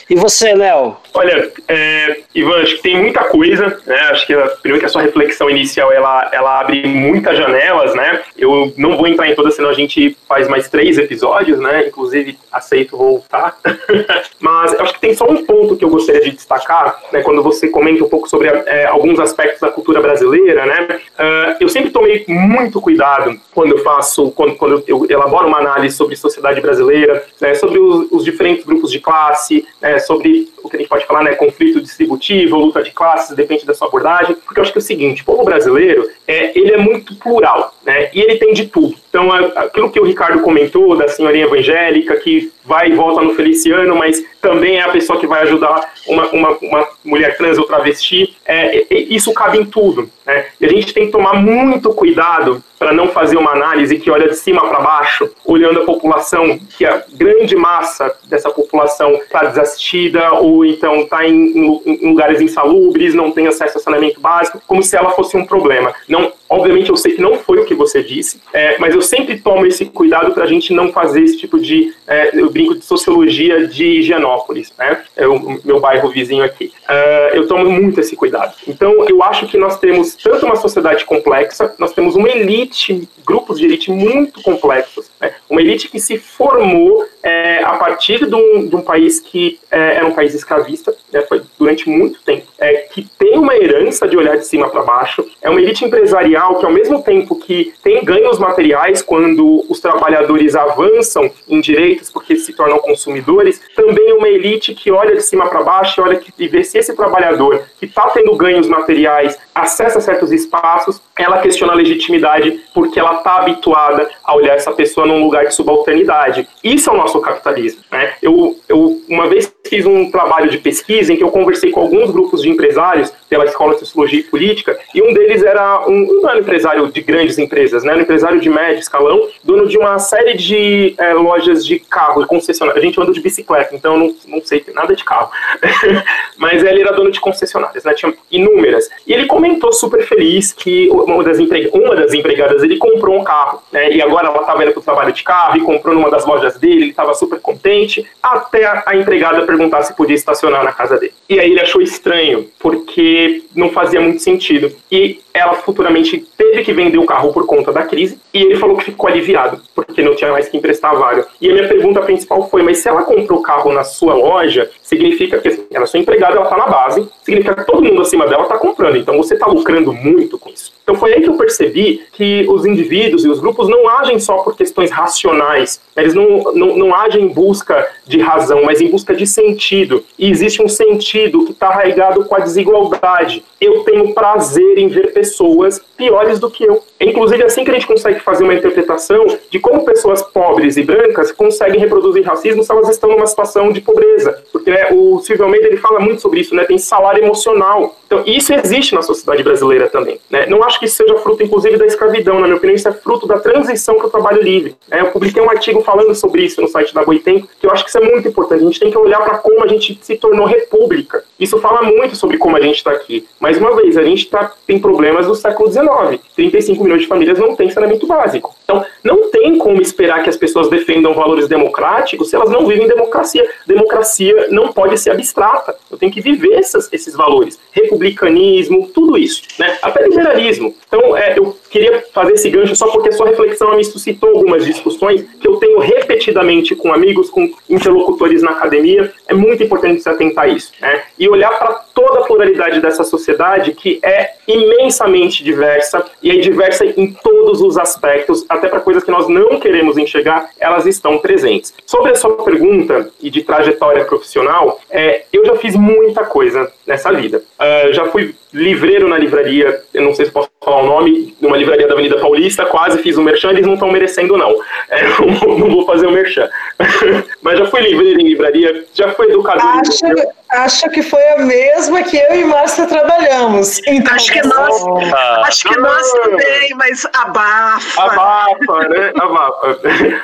E você, Léo? Olha, é, Ivan, acho que tem muita coisa, né? Acho que primeiro que a sua reflexão inicial ela, ela abre muitas janelas, né? Eu não vou entrar em todas, senão a gente faz mais três episódios, né? Inclusive aceito voltar. [LAUGHS] Mas acho que tem só um ponto que eu gostaria de destacar, né? Quando você comenta um pouco sobre é, alguns aspectos da cultura brasileira, né? Uh, eu sempre tomei muito cuidado quando eu faço, quando, quando eu elaboro uma análise sobre sociedade brasileira, né? Sobre os, os diferentes grupos de classe, né? sobre o que a gente pode falar, né? Conflito distributivo, luta de classes, depende da sua abordagem, porque eu acho que é o seguinte, o povo brasileiro, é, ele é muito plural, né? E ele tem de tudo. Então, aquilo que o Ricardo comentou da senhorinha evangélica, que vai e volta no Feliciano, mas também é a pessoa que vai ajudar uma, uma, uma mulher trans ou travesti, é, isso cabe em tudo. Né? E a gente tem que tomar muito cuidado para não fazer uma análise que olha de cima para baixo, olhando a população, que a grande massa dessa população está desassistida ou então está em, em, lugares insalubres, não tem acesso a saneamento básico, como se ela fosse um problema. Não, obviamente eu sei que não foi o que você disse, é, mas eu sempre tomo esse cuidado para a gente não fazer esse tipo de, é, eu brinco de sociologia de Higienópolis, né? É o meu bairro vizinho aqui. Uh, eu tomo muito esse cuidado. Então eu acho que nós temos tanto uma sociedade complexa, nós temos uma elite, grupos de elite muito complexos, né? uma elite que se formou é, a partir de um, de um país que é, era um país escravista, né? foi durante muito tempo, é, que tem uma herança de olhar de cima para baixo, é uma elite empresarial que ao mesmo tempo que tem ganhos materiais quando os trabalhadores avançam em direitos porque se tornam consumidores, também uma elite que olha de cima para baixo e olha que, e vê se esse trabalhador que está tendo ganhos materiais acessa certos espaços, ela questiona a legitimidade porque ela está habituada a olhar essa pessoa num lugar de subalternidade. Isso é o nosso capitalismo. Né? Eu, eu uma vez fiz um trabalho de pesquisa em que eu conversei com alguns grupos de empresários pela Escola de Sociologia e Política, e um deles era um, um empresário de grandes empresas, né? um empresário de médio escalão, dono de uma série de é, lojas de carro, concessionárias. A gente anda de bicicleta, então eu não, não sei nada de carro. [LAUGHS] Mas ele era dono de concessionárias, né? tinha inúmeras. E ele comentou super feliz que uma das, uma das empregadas ele comprou um carro, né? e agora ela estava indo para o trabalho de carro e comprou numa das lojas dele, ele estava super contente, até a, empregada perguntar se podia estacionar na casa dele. E aí ele achou estranho, porque não fazia muito sentido. E ela futuramente teve que vender o carro por conta da crise, e ele falou que ficou aliviado, porque não tinha mais que emprestar vaga. E a minha pergunta principal foi: mas se ela comprou o carro na sua loja, significa que assim, ela é sua empregada, ela está na base, significa que todo mundo acima dela está comprando, então você está lucrando muito com isso. Então foi aí que eu percebi que os indivíduos e os grupos não agem só por questões racionais, eles não, não, não agem em busca de razão, mas em busca de sentido. E existe um sentido que está arraigado com a desigualdade. Eu tenho prazer em ver pessoas piores do que eu. É inclusive assim que a gente consegue fazer uma interpretação de como pessoas pobres e brancas conseguem reproduzir racismo se elas estão numa situação de pobreza. Porque né, o Silvio Almeida ele fala muito sobre isso, né? Tem salário emocional. Então isso existe na sociedade brasileira também. Né? Não que isso seja fruto, inclusive, da escravidão. Na minha opinião, isso é fruto da transição para o trabalho livre. Né? Eu publiquei um artigo falando sobre isso no site da Boitempo, que eu acho que isso é muito importante. A gente tem que olhar para como a gente se tornou república. Isso fala muito sobre como a gente está aqui. Mais uma vez, a gente tá, tem problemas do século XIX. 35 milhões de famílias não têm saneamento básico. Então, não tem como esperar que as pessoas defendam valores democráticos se elas não vivem democracia. Democracia não pode ser abstrata. Eu tenho que viver essas, esses valores. Republicanismo, tudo isso. Né? Até liberalismo. Então, é, eu queria fazer esse gancho só porque sua reflexão me suscitou algumas discussões que eu tenho repetidamente com amigos, com interlocutores na academia. É muito importante se atentar a isso. Né? E olhar para toda a pluralidade dessa sociedade que é imensamente diversa e é diversa em todos os aspectos, até para coisas que nós não queremos enxergar, elas estão presentes. Sobre a sua pergunta e de trajetória profissional, é, eu já fiz muita coisa nessa vida. Uh, já fui livreiro na livraria, eu não sei se posso falar o nome, numa livraria da Avenida Paulista, quase fiz um merchan, eles não estão merecendo não. É, [LAUGHS] não vou fazer o um merchan. [LAUGHS] Mas já fui livreiro em livraria, já fui educador. Acho, acho que foi a mesma que eu e Márcia trabalhamos. Então, acho que nós, ah, acho que nós também, mas abafa. Abafa, né? Abafa.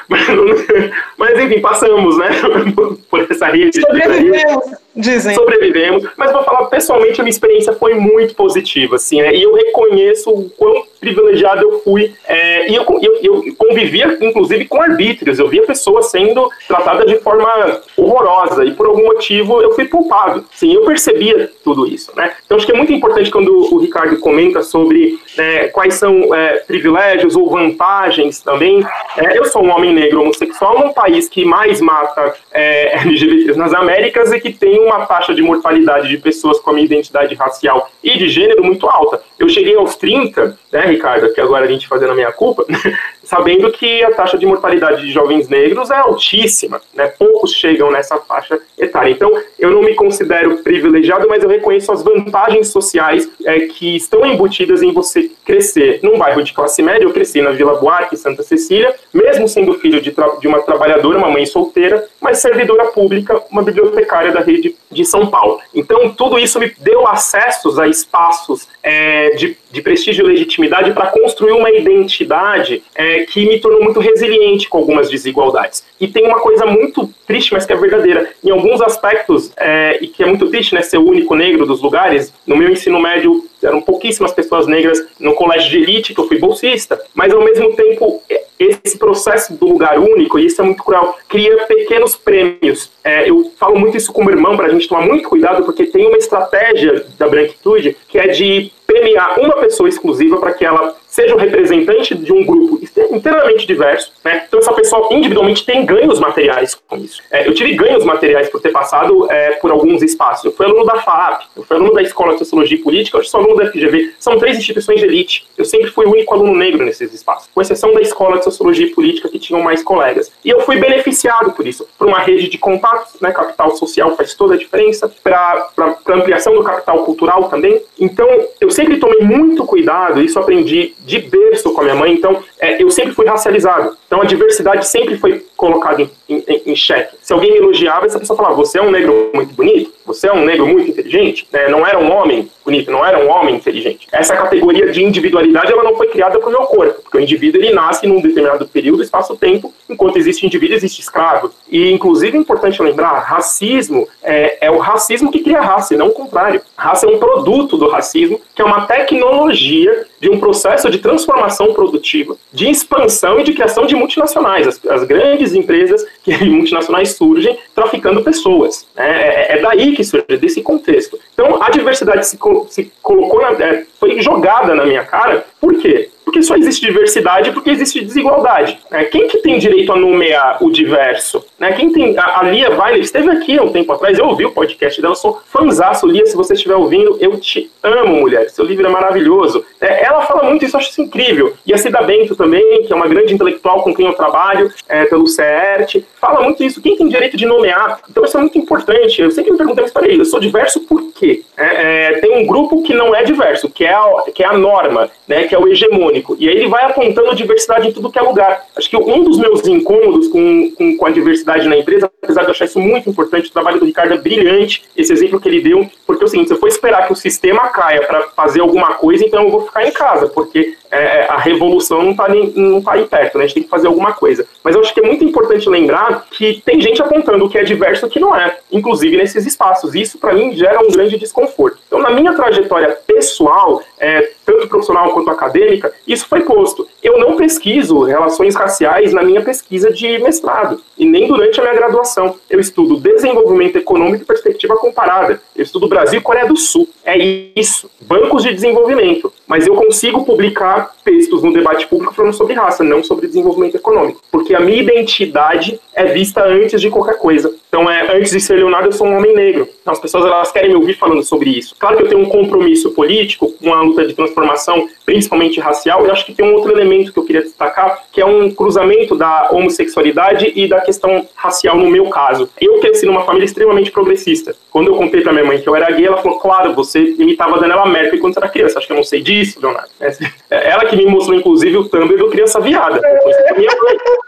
Mas, [LAUGHS] mas enfim, passamos, né? [LAUGHS] Por essa rede. Sobrevivemos. Dizem. Sobrevivemos. Mas vou falar pessoalmente, a minha experiência foi muito positiva, assim, né? E eu reconheço o quão privilegiado eu fui. É, e eu, eu, eu, convivia, inclusive, com arbítrios. Eu via pessoas sendo tratadas de forma horrorosa. E por algum motivo eu fui poupado. Sim, eu percebia tudo isso, né? Então acho que é muito importante quando o Ricardo comenta sobre né, quais são é, privilégios ou vantagens também. É, eu sou um homem negro homossexual num país que mais mata é, [LAUGHS] LGBTs nas Américas e que tem uma taxa de mortalidade de pessoas com a minha identidade racial e de gênero muito alta. Eu cheguei aos 30, né, Ricardo, que agora a gente fazendo a minha culpa, [LAUGHS] sabendo que a taxa de mortalidade de jovens negros é altíssima, né? Poucos chegam nessa faixa etária. Então, eu não me considero privilegiado, mas eu reconheço as vantagens sociais é, que estão embutidas em você crescer num bairro de classe média. Eu cresci na Vila Buarque, Santa Cecília, mesmo sendo filho de, de uma trabalhadora, uma mãe solteira, mas servidora pública, uma bibliotecária da rede de São Paulo. Então, tudo isso me deu acessos a espaços é, de, de prestígio e legitimidade para construir uma identidade é, que me tornou muito resiliente com algumas desigualdades. E tem uma coisa muito triste, mas que é verdadeira. Em alguns aspectos, é, e que é muito triste, né, ser o único negro dos lugares, no meu ensino médio eram pouquíssimas pessoas negras no colégio de elite, que eu fui bolsista, mas ao mesmo tempo esse processo do lugar único, e isso é muito cruel, cria pequenos prêmios. É, eu falo muito isso com meu irmão para a gente tomar muito cuidado, porque tem uma estratégia da branquitude que é de premiar uma pessoa exclusiva para que ela seja o representante de um grupo inteiramente diverso, né? Então essa pessoa individualmente tem ganhos materiais com isso. É, eu tive ganhos materiais por ter passado é, por alguns espaços. Eu fui aluno da FAP, eu fui aluno da Escola de Sociologia e Política, eu sou aluno da FGV. São três instituições de elite. Eu sempre fui o único aluno negro nesses espaços, com exceção da Escola de Sociologia e Política, que tinham mais colegas. E eu fui beneficiado por isso, por uma rede de contatos, né? Capital social faz toda a diferença, para ampliação do capital cultural também. Então, eu sempre tomei muito cuidado, isso aprendi de berço com a minha mãe, então é, eu sempre fui racializado. Então a diversidade sempre foi colocada em, em, em xeque. Se alguém me elogiava, essa pessoa falava: Você é um negro muito bonito, você é um negro muito inteligente. É, não era um homem bonito, não era um homem inteligente. Essa categoria de individualidade ela não foi criada para o meu corpo, porque o indivíduo ele nasce num determinado período, espaço-tempo, enquanto existe indivíduo, existe escravo. E, inclusive, é importante lembrar: racismo é, é o racismo que cria raça, e não o contrário. Raça é um produto do racismo, que é uma tecnologia de um processo de transformação produtiva, de expansão e de criação de multinacionais. As, as grandes empresas que [LAUGHS] multinacionais surgem traficando pessoas. Né? É, é, daí que surge, desse contexto. Então, a diversidade se, se colocou, na, é, foi jogada na minha cara, por quê? Porque só existe diversidade porque existe desigualdade. Né? Quem que tem direito a nomear o diverso? Né? Quem tem. A, a Lia Weiler esteve aqui há um tempo atrás, eu ouvi o podcast dela, sou fãzaço. Lia, se você estiver ouvindo, eu te amo, mulher. Seu livro é maravilhoso. É, ela fala muito isso, eu acho isso incrível. E a Cida Bento também, que é uma grande intelectual com quem eu trabalho, é, pelo CERT, fala muito isso. Quem tem direito de nomear? Então isso é muito importante. Eu sempre me perguntei para ele. Eu sou diverso por quê? É, é, tem um grupo que não é diverso, que é a, que é a norma, né, que é o hegemônico. E aí ele vai apontando diversidade em tudo que é lugar. Acho que um dos meus incômodos com, com, com a diversidade na empresa, apesar de eu achar isso muito importante, o trabalho do Ricardo é brilhante, esse exemplo que ele deu, porque é o seguinte, se eu for esperar que o sistema caia para fazer alguma coisa, então eu vou ficar em casa, porque é, a revolução não está não tá aí perto, né? A gente tem que fazer alguma coisa. Mas eu acho que é muito importante lembrar que tem gente apontando o que é diverso e o que não é, inclusive nesses espaços. Isso, para mim, gera um grande desconforto. Então, na minha trajetória pessoal, é, tanto profissional quanto acadêmica, isso foi posto. Eu não pesquiso relações raciais na minha pesquisa de mestrado e nem durante a minha graduação. Eu estudo desenvolvimento econômico e perspectiva comparada. Eu estudo Brasil e Coreia do Sul. É isso. Bancos de desenvolvimento. Mas eu consigo publicar textos no debate público falando sobre raça, não sobre desenvolvimento econômico. Porque a minha identidade é vista antes de qualquer coisa. Então, é, antes de ser Leonardo, eu sou um homem negro. Então, as pessoas elas querem me ouvir falando sobre isso. Claro que eu tenho um compromisso político, uma luta de transformação, principalmente racial, e acho que tem um outro elemento que eu queria destacar, que é um cruzamento da homossexualidade e da questão racial no meu caso. Eu cresci numa família extremamente progressista. Quando eu contei pra minha mãe que eu era gay, ela falou, claro, você imitava a Daniela Merkel quando você era criança. Acho que eu não sei disso, Leonardo. É, [LAUGHS] ela que me mostrou, inclusive, o Tumblr do Criança Viada.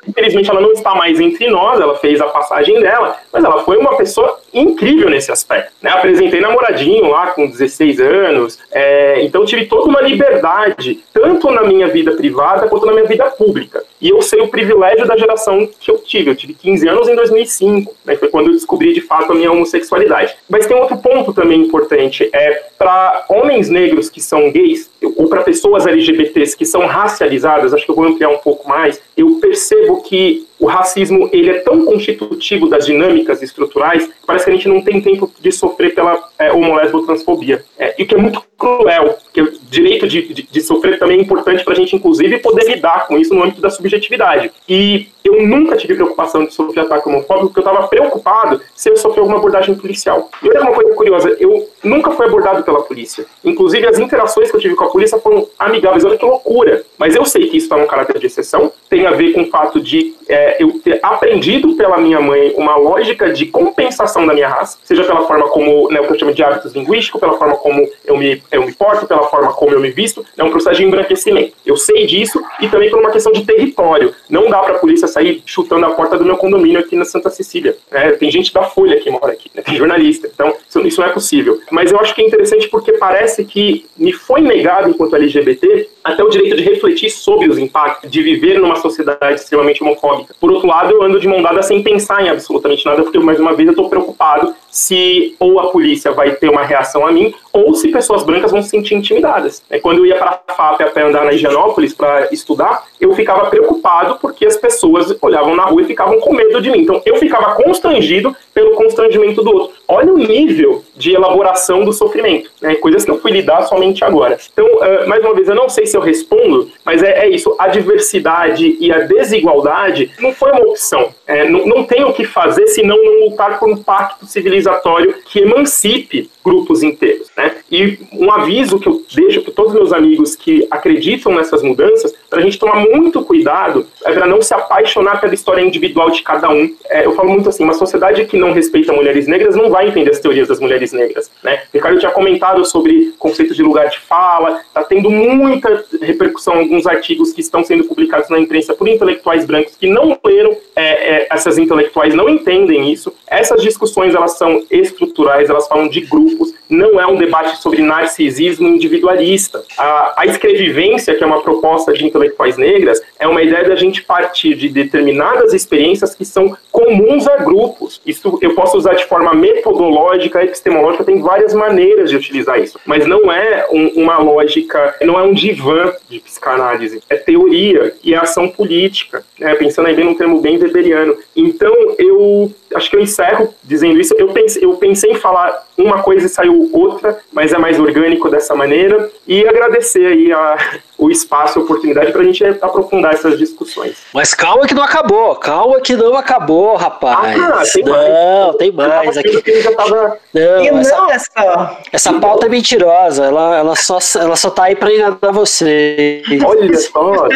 Infelizmente, ela não está mais entre nós, ela fez a passagem dela, mas ela foi uma pessoa incrível nesse aspecto. Né? Apresentei namoradinho lá com 16 anos, é, então tive toda uma liberdade, tanto na minha vida privada quanto na minha vida pública. E eu sei o privilégio da geração que eu tive. Eu tive 15 anos em 2005, né? foi quando eu descobri de fato a minha homossexualidade. Mas tem outro ponto também importante, é para homens negros que são gays, ou para pessoas LGBTs que são racializadas, acho que eu vou ampliar um pouco mais, eu percebo que o racismo ele é tão constitutivo das dinâmicas estruturais que parece que a gente não tem tempo de sofrer pela é, homolesbotransfobia. É, e o que é muito cruel, porque o direito de, de, de sofrer também é importante para a gente, inclusive, poder lidar com isso no âmbito da subjetividade. E eu nunca tive preocupação de sofrer ataque homofóbico, porque eu estava preocupado se eu sofrer alguma abordagem policial. E olha uma coisa curiosa, eu nunca fui abordado pela polícia. Inclusive, as interações que eu tive com a polícia foram amigáveis. Olha que loucura. Mas eu sei que isso está num caráter de exceção, tem a ver com o fato de é, eu ter aprendido pela minha mãe uma lógica de compensação da minha raça, seja pela forma como, né, o que eu chamo de hábitos linguísticos, pela forma como eu me, eu me porto, pela forma como eu me visto, é um processo de embranquecimento. Eu sei disso e também por uma questão de território. Não dá para a polícia sair chutando a porta do meu condomínio aqui na Santa Cecília. É, tem gente da Folha que mora aqui, né, tem jornalista. Então, isso, isso não é possível. Mas eu acho que é interessante porque parece que me foi negado, enquanto LGBT, até o direito de refletir sobre os impactos de viver numa sociedade extremamente homofóbica. Por outro lado, eu ando de mão dada sem pensar em absolutamente nada, porque mais uma vez eu estou preocupado se ou a polícia vai ter uma reação a mim, ou se pessoas brancas vão se sentir intimidadas. É, quando eu ia para a FAP até andar na Higienópolis para estudar, eu ficava preocupado porque as pessoas olhavam na rua e ficavam com medo de mim. Então eu ficava constrangido pelo constrangimento do outro. Olha o nível de elaboração do sofrimento, né? coisas que eu fui lidar somente agora. Então, uh, mais uma vez, eu não sei se eu respondo, mas é, é isso. A diversidade e a desigualdade não foi uma opção. É, não, não tem o que fazer se não lutar por um pacto civilizatório que emancipe grupos inteiros. Né? E um aviso que eu deixo para todos os meus amigos que acreditam nessas mudanças, para a gente tomar muito cuidado, é para não se apaixonar pela história individual de cada um. É, eu falo muito assim, uma sociedade que não respeita mulheres negras não vai entender as teorias das mulheres negras. Né? Ricardo tinha comentado sobre conceito de lugar de fala, está tendo muita repercussão alguns artigos que estão sendo publicados na imprensa por intelectuais brancos que não leram, é, é, essas intelectuais não entendem isso. Essas discussões elas são estruturais, elas falam de grupos, não é um debate sobre narcisismo individualista. A, a escrevivência, que é uma proposta de intelectuais negras, é uma ideia da gente partir de determinadas experiências que são comuns a grupos. Isso eu posso usar de forma metodológica, epistemológica, tem várias maneiras de utilizar isso, mas não é um, uma lógica, não é um divã de psicanálise, é teoria e é ação política, né? pensando aí bem num termo bem weberiano. Então, eu acho que eu encerro dizendo isso. Eu pensei, eu pensei em falar uma coisa e saiu outra, mas é mais orgânico dessa maneira. E agradecer aí a, o espaço e a oportunidade para a gente aprofundar essas discussões. Mas calma que não acabou, calma que não acabou, rapaz. Ah, tem não, mais. tem mais. Aqui... Tava... Não, e essa, não só. Essa pauta é mentirosa, ela, ela, só, ela só tá aí para enganar você. Olha só.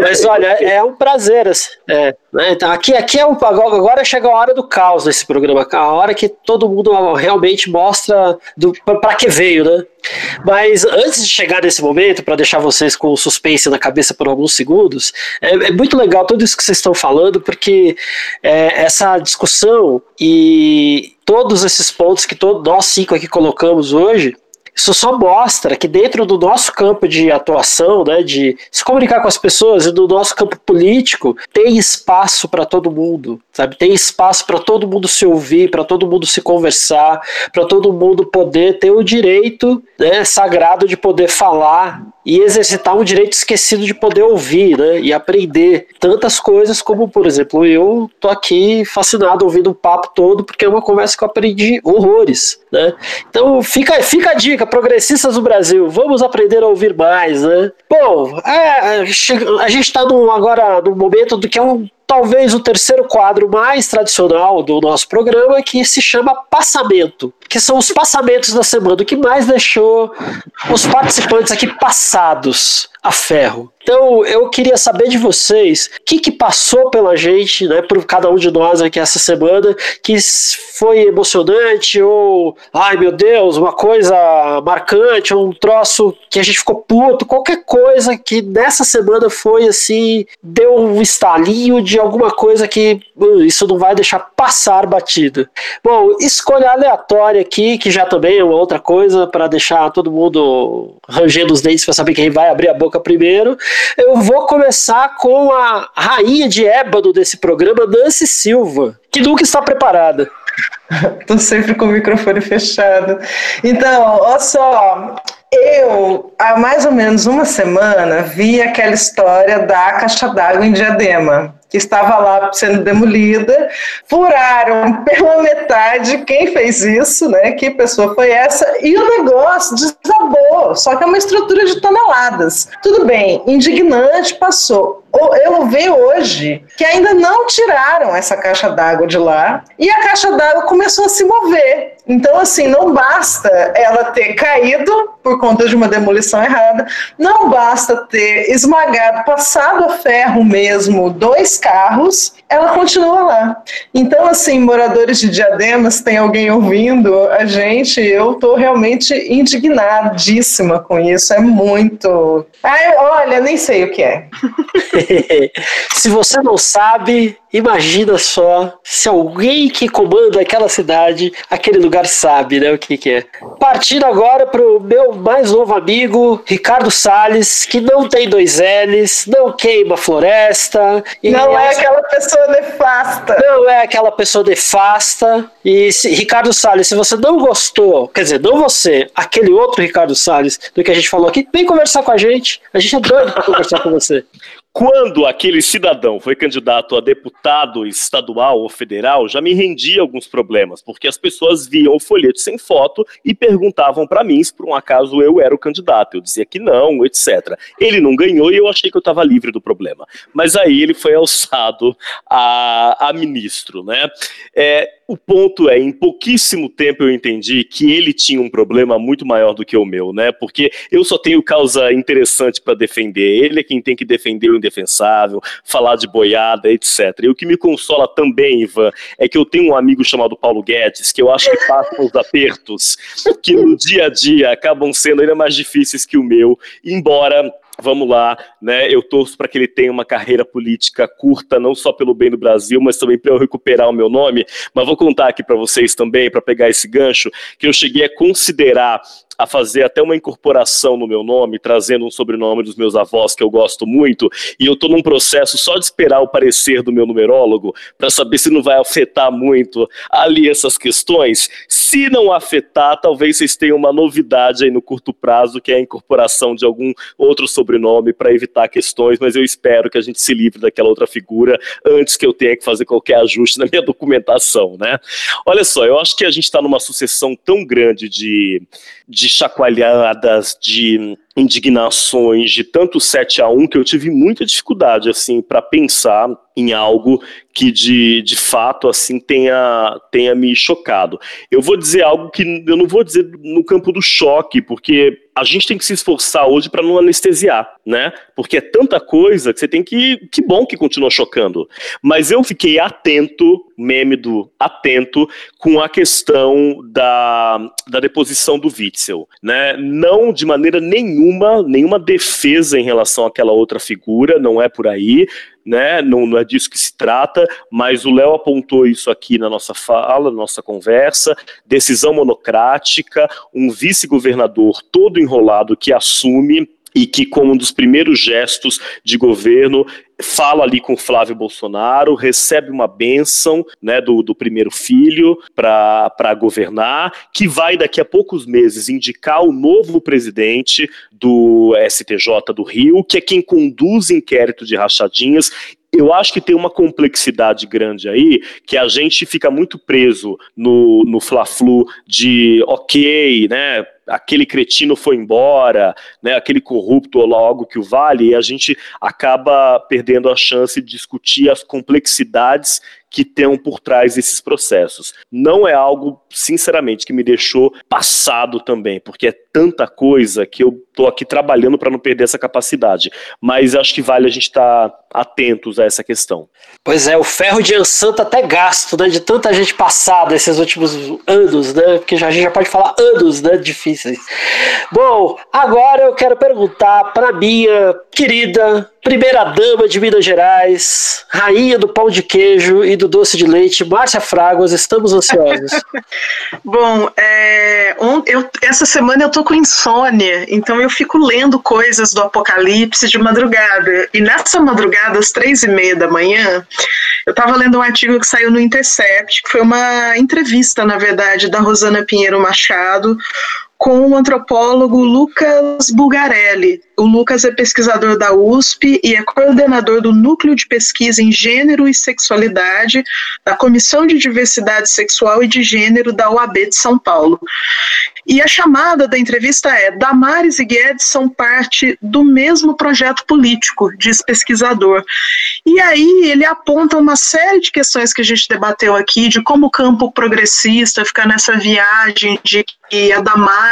Mas olha, é um prazer. Assim, é, né? Então, aqui, aqui é um, agora chega a hora do caos nesse programa, a hora que todo mundo realmente mostra para que veio, né? Mas antes de chegar nesse momento, para deixar vocês com suspense na cabeça por alguns segundos, é, é muito legal tudo isso que vocês estão falando, porque é, essa discussão e todos esses pontos que todos nós cinco aqui colocamos hoje isso só mostra que dentro do nosso campo de atuação, né, de se comunicar com as pessoas e do nosso campo político, tem espaço para todo mundo, sabe? Tem espaço para todo mundo se ouvir, para todo mundo se conversar, para todo mundo poder ter o direito né, sagrado de poder falar e exercitar um direito esquecido de poder ouvir, né, e aprender tantas coisas como, por exemplo, eu tô aqui fascinado ouvindo o papo todo porque é uma conversa que eu aprendi horrores, né? Então fica, fica a dica, progressistas do Brasil, vamos aprender a ouvir mais, né? Bom, é, a gente está agora no momento do que é um talvez o terceiro quadro mais tradicional do nosso programa, que se chama Passamento, que são os passamentos da semana, o que mais deixou os participantes aqui passados a ferro. Então, eu queria saber de vocês o que, que passou pela gente, né, por cada um de nós aqui essa semana, que foi emocionante ou, ai meu Deus, uma coisa marcante, um troço que a gente ficou puto, qualquer coisa que nessa semana foi assim, deu um estalinho de alguma coisa que uh, isso não vai deixar passar batida. Bom, escolha aleatória aqui, que já também é uma outra coisa para deixar todo mundo rangendo os dentes para saber quem vai abrir a boca primeiro. Eu vou começar com a rainha de ébano desse programa, Nancy Silva, que nunca está preparada. [LAUGHS] Tô sempre com o microfone fechado. Então, olha só, eu, há mais ou menos uma semana, vi aquela história da caixa d'água em Diadema que estava lá sendo demolida, furaram pela metade quem fez isso, né? Que pessoa foi essa? E o negócio desabou, só que é uma estrutura de toneladas. Tudo bem, indignante, passou. Eu vi hoje que ainda não tiraram essa caixa d'água de lá e a caixa d'água começou a se mover. Então, assim, não basta ela ter caído por conta de uma demolição errada, não basta ter esmagado, passado a ferro mesmo, dois carros, ela continua lá. Então, assim, moradores de Diademas, tem alguém ouvindo a gente, eu estou realmente indignadíssima com isso, é muito. Ai, olha, nem sei o que é. [LAUGHS] Se você não sabe, imagina só se alguém que comanda aquela cidade, aquele lugar sabe, né, o que, que é. Partindo agora para o meu mais novo amigo, Ricardo Salles, que não tem dois L's, não queima floresta. não é aquela pessoa nefasta. Não é aquela pessoa nefasta. E se, Ricardo Salles, se você não gostou, quer dizer, não você, aquele outro Ricardo Salles, do que a gente falou aqui, vem conversar com a gente. A gente é doido para conversar com você. [LAUGHS] Quando aquele cidadão foi candidato a deputado estadual ou federal, já me rendia alguns problemas, porque as pessoas viam o folheto sem foto e perguntavam para mim se por um acaso eu era o candidato. Eu dizia que não, etc. Ele não ganhou e eu achei que eu estava livre do problema. Mas aí ele foi alçado a, a ministro, né? É, o ponto é, em pouquíssimo tempo eu entendi que ele tinha um problema muito maior do que o meu, né? Porque eu só tenho causa interessante para defender. Ele é quem tem que defender o indefensável, falar de boiada, etc. E o que me consola também, Ivan, é que eu tenho um amigo chamado Paulo Guedes, que eu acho que passa os apertos que no dia a dia acabam sendo ainda mais difíceis que o meu, embora vamos lá, né? Eu torço para que ele tenha uma carreira política curta, não só pelo bem do Brasil, mas também para eu recuperar o meu nome. Mas vou contar aqui para vocês também, para pegar esse gancho, que eu cheguei a considerar a fazer até uma incorporação no meu nome, trazendo um sobrenome dos meus avós que eu gosto muito, e eu estou num processo só de esperar o parecer do meu numerólogo para saber se não vai afetar muito ali essas questões. Se não afetar, talvez vocês tenham uma novidade aí no curto prazo, que é a incorporação de algum outro sobrenome para evitar questões, mas eu espero que a gente se livre daquela outra figura antes que eu tenha que fazer qualquer ajuste na minha [LAUGHS] documentação, né? Olha só, eu acho que a gente está numa sucessão tão grande de, de chacoalhadas, de indignações, de tanto 7 a 1 que eu tive muita dificuldade assim para pensar em algo que de, de fato assim tenha, tenha me chocado. Eu vou dizer algo que eu não vou dizer no campo do choque, porque a gente tem que se esforçar hoje para não anestesiar, né? Porque é tanta coisa que você tem que. Que bom que continua chocando. Mas eu fiquei atento, meme do atento, com a questão da, da deposição do Witzel, né? Não de maneira nenhuma, nenhuma defesa em relação àquela outra figura, não é por aí né? Não, não, é disso que se trata, mas o Léo apontou isso aqui na nossa fala, na nossa conversa. Decisão monocrática, um vice-governador todo enrolado que assume e que, como um dos primeiros gestos de governo, fala ali com Flávio Bolsonaro, recebe uma benção né, do, do primeiro filho para governar, que vai daqui a poucos meses indicar o novo presidente do STJ do Rio, que é quem conduz inquérito de rachadinhas. Eu acho que tem uma complexidade grande aí, que a gente fica muito preso no, no fla-flu de, ok, né, aquele cretino foi embora, né, aquele corrupto ou logo que o vale, e a gente acaba perdendo a chance de discutir as complexidades que tem por trás desses processos. Não é algo, sinceramente, que me deixou passado também, porque é tanta coisa que eu estou aqui trabalhando para não perder essa capacidade. Mas acho que vale a gente estar tá atentos a essa questão. Pois é, o ferro de Ansan tá até gasto, né, de tanta gente passada esses últimos anos, né, porque já, a gente já pode falar anos, né, difíceis. Bom, agora eu quero perguntar para minha querida primeira dama de Minas Gerais, rainha do pão de queijo e do doce de leite, Márcia Fraguas, estamos ansiosos. [LAUGHS] Bom, é, um, eu, essa semana eu tô com insônia, então eu fico lendo coisas do Apocalipse de madrugada. E nessa madrugada, às três e meia da manhã, eu estava lendo um artigo que saiu no Intercept, que foi uma entrevista, na verdade, da Rosana Pinheiro Machado com o antropólogo Lucas Bugarelli. O Lucas é pesquisador da USP e é coordenador do Núcleo de Pesquisa em Gênero e Sexualidade da Comissão de Diversidade Sexual e de Gênero da OAB de São Paulo. E a chamada da entrevista é: Damares e Guedes são parte do mesmo projeto político, diz pesquisador. E aí ele aponta uma série de questões que a gente debateu aqui, de como o campo progressista fica nessa viagem de que a Damares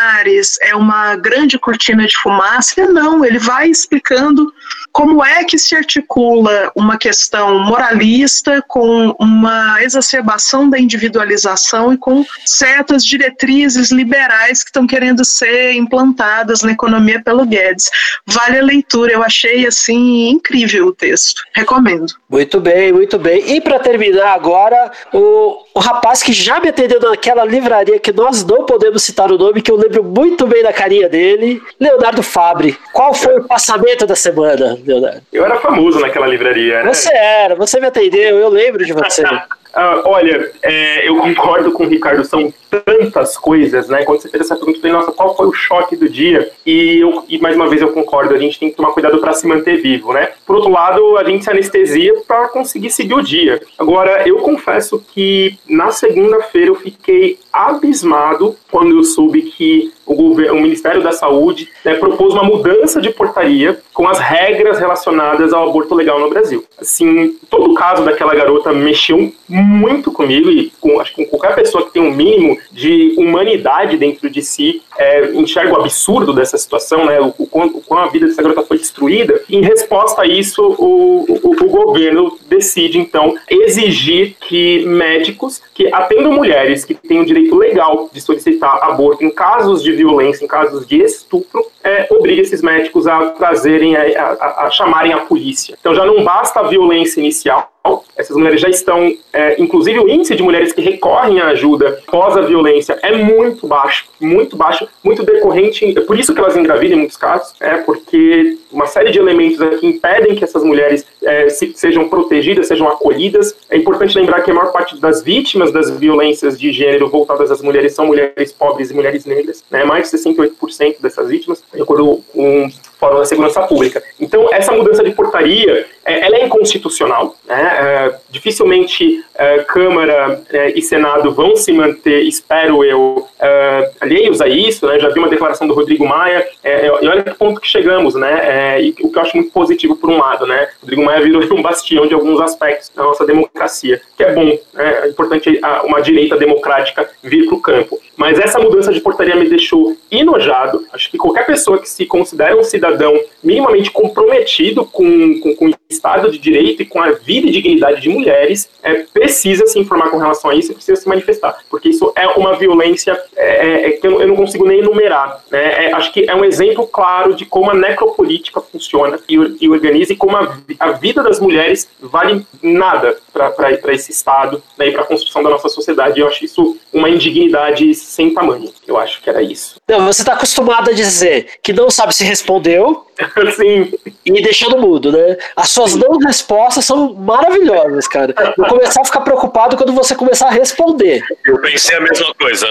é uma grande cortina de fumaça. Não, ele vai explicando como é que se articula uma questão moralista com uma exacerbação da individualização e com certas diretrizes liberais que estão querendo ser implantadas na economia pelo Guedes. Vale a leitura, eu achei assim incrível o texto. Recomendo. Muito bem, muito bem. E para terminar agora, o, o rapaz que já me atendeu naquela livraria que nós não podemos citar o nome, que eu lembro muito bem da carinha dele, Leonardo Fabre. Qual foi o passamento da semana, Leonardo? Eu era famoso naquela livraria, né? Você era, você me atendeu, eu lembro de você. [LAUGHS] Ah, olha, é, eu concordo com o Ricardo, são tantas coisas, né? Quando você fez essa pergunta, eu falei, nossa, qual foi o choque do dia? E, eu, e mais uma vez eu concordo, a gente tem que tomar cuidado para se manter vivo, né? Por outro lado, a gente se anestesia para conseguir seguir o dia. Agora, eu confesso que na segunda-feira eu fiquei abismado quando eu soube que o, governo, o Ministério da Saúde né, propôs uma mudança de portaria com as regras relacionadas ao aborto legal no Brasil. Assim, todo o caso daquela garota mexeu muito comigo e com, acho que com qualquer pessoa que tem um mínimo de humanidade dentro de si é, enxerga o absurdo dessa situação, né, o, o, o, a vida dessa garota foi destruída. Em resposta a isso, o, o, o governo decide, então, exigir que médicos que atendam mulheres que têm o direito legal de solicitar aborto em casos de violência, em casos de estupro, é, obrigue esses médicos a trazerem, a, a, a chamarem a polícia. Então já não basta a violência inicial, essas mulheres já estão, é, inclusive o índice de mulheres que recorrem à ajuda pós a violência é muito baixo, muito baixo, muito decorrente, é por isso que elas engravidam em muitos casos, é porque uma série de elementos aqui impedem que essas mulheres é, se, sejam protegidas, sejam acolhidas. É importante lembrar que a maior parte das vítimas das violências de gênero voltadas às mulheres são mulheres pobres e mulheres negras, né? mais de 68% dessas vítimas, de acordo com o Fórum da Segurança Pública. Então, essa mudança de portaria, é, ela é inconstitucional, né? É, dificilmente é, Câmara é, e Senado vão se manter, espero eu, é, alheios a isso, né? já vi uma declaração do Rodrigo Maia, e olha que ponto que chegamos, né? e o que eu acho muito positivo por um lado, né? Rodrigo Maia virou um bastião de alguns aspectos da nossa democracia, que é bom, né? é importante uma direita democrática vir para o campo. Mas essa mudança de portaria me deixou enojado. Acho que qualquer pessoa que se considera um cidadão minimamente comprometido com, com, com o Estado de Direito e com a vida e dignidade de mulheres é, precisa se informar com relação a isso e precisa se manifestar. Porque isso é uma violência é, é, é que eu não consigo nem enumerar. Né? É, acho que é um exemplo claro de como a necropolítica funciona e, e organiza e como a, a vida das mulheres vale nada para esse Estado né, e para a construção da nossa sociedade. Eu acho isso uma indignidade sem tamanho. Eu acho que era isso. Não, você está acostumado a dizer que não sabe se respondeu. [LAUGHS] Sim. E deixando mudo, né? As suas Sim. não respostas são maravilhosas, cara. [LAUGHS] Vou começar a ficar preocupado quando você começar a responder. Eu pensei a mesma coisa.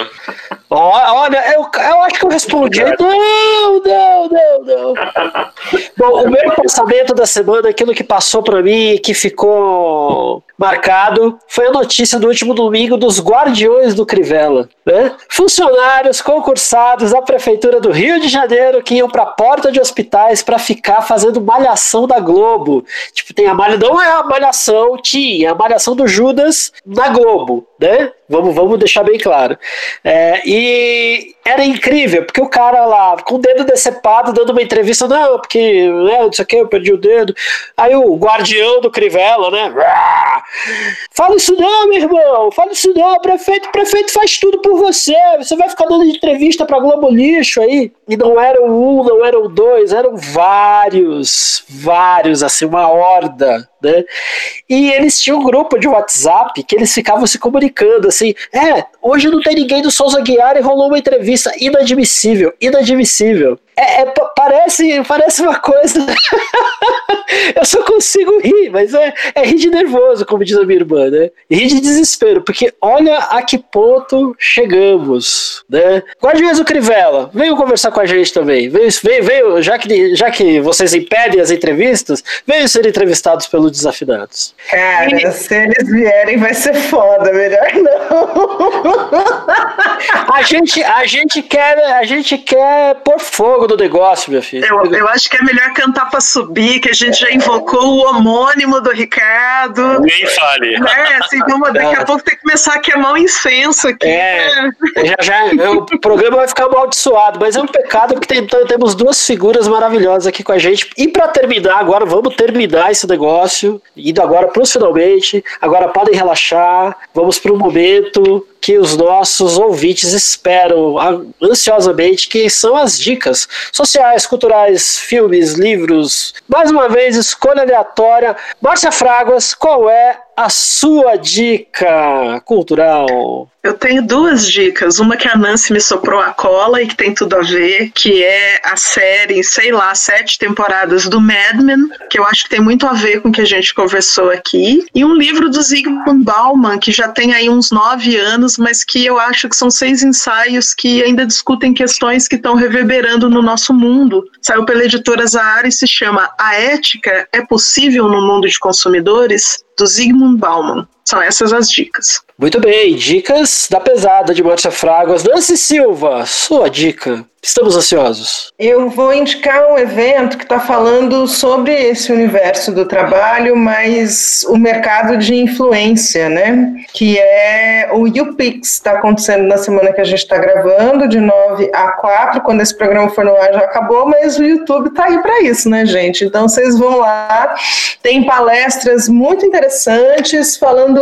Olha, eu, eu acho que eu respondi. Não, não, não, não. [LAUGHS] Bom, o meu pensamento da semana, aquilo que passou para mim, que ficou marcado, foi a notícia do último domingo dos Guardiões do Crivella. Né? Funcionários concursados da Prefeitura do Rio de Janeiro que iam para a porta de hospitais para ficar fazendo malhação da Globo. Tipo, tem a malhação, não é a malhação, tinha a malhação do Judas na Globo, né? Vamos, vamos deixar bem claro. É, e era incrível, porque o cara lá, com o dedo decepado, dando uma entrevista, não, porque, né, não sei o que, eu perdi o dedo. Aí o guardião do Crivella, né? Fala isso não, meu irmão, fala isso não, prefeito, prefeito faz tudo por você. Você vai ficar dando entrevista pra Globo Lixo aí. E não eram um, não eram dois, eram vários, vários, assim, uma horda né? E eles tinham um grupo de WhatsApp que eles ficavam se comunicando assim: é, hoje não tem ninguém do Souza Guiar e rolou uma entrevista inadmissível, inadmissível. É, é parece, parece uma coisa. [LAUGHS] eu só consigo rir, mas é, é rir de nervoso, como diz a minha irmã, né? Rir de desespero, porque olha a que ponto chegamos, né? Guardiões do Crivella, veio conversar com a gente também. Veio, veio já, que, já que vocês impedem as entrevistas, veio ser entrevistados pelo Desafinados. Cara, e... se eles vierem vai ser foda, melhor não. [LAUGHS] a, gente, a, gente quer, a gente quer pôr fogo no negócio, meu filho. Eu, eu acho que é melhor cantar pra subir, que a gente já invocou o homônimo do Ricardo. Nem fale. É, assim, vamos, daqui a pouco tem que começar a queimar um incenso aqui. É, já, já, o programa vai ficar amaldiçoado, mas é um pecado porque tem, temos duas figuras maravilhosas aqui com a gente. E para terminar, agora vamos terminar esse negócio, indo agora finalmente. Agora podem relaxar, vamos para um momento que os nossos ouvintes esperam ansiosamente, que são as dicas sociais, culturais, filmes, livros. Mais uma vez, escolha aleatória. Márcia Fraguas, qual é a sua dica cultural? Eu tenho duas dicas. Uma que a Nancy me soprou a cola e que tem tudo a ver, que é a série, sei lá, sete temporadas do Mad Men, que eu acho que tem muito a ver com o que a gente conversou aqui. E um livro do Zygmunt Bauman, que já tem aí uns nove anos, mas que eu acho que são seis ensaios que ainda discutem questões que estão reverberando no nosso mundo. Saiu pela editora Zahara e se chama A Ética é Possível no Mundo de Consumidores? Do Zygmunt Bauman. São essas as dicas. Muito bem, dicas da pesada de Márcia Fragas. Nancy Silva, sua dica. Estamos ansiosos. Eu vou indicar um evento que está falando sobre esse universo do trabalho, mas o mercado de influência, né? Que é o YouPix. Está acontecendo na semana que a gente está gravando, de 9 a 4. Quando esse programa for no ar já acabou, mas o YouTube está aí para isso, né, gente? Então vocês vão lá. Tem palestras muito interessantes falando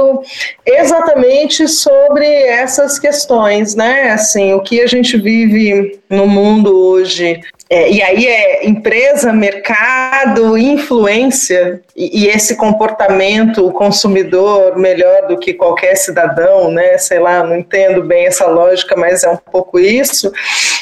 exatamente sobre essas questões, né? Assim, o que a gente vive no mundo hoje é, e aí é empresa, mercado, influência e, e, esse comportamento, o consumidor melhor do que qualquer cidadão, né? Sei lá, não entendo bem essa lógica, mas é um pouco isso.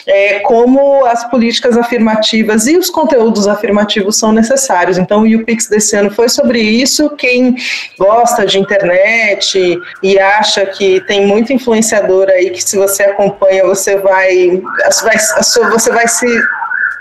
É, como as políticas afirmativas e os conteúdos afirmativos são necessários. Então, o UPix desse ano foi sobre isso. Quem gosta de internet e acha que tem muito influenciador aí que se você acompanha você vai, vai você vai se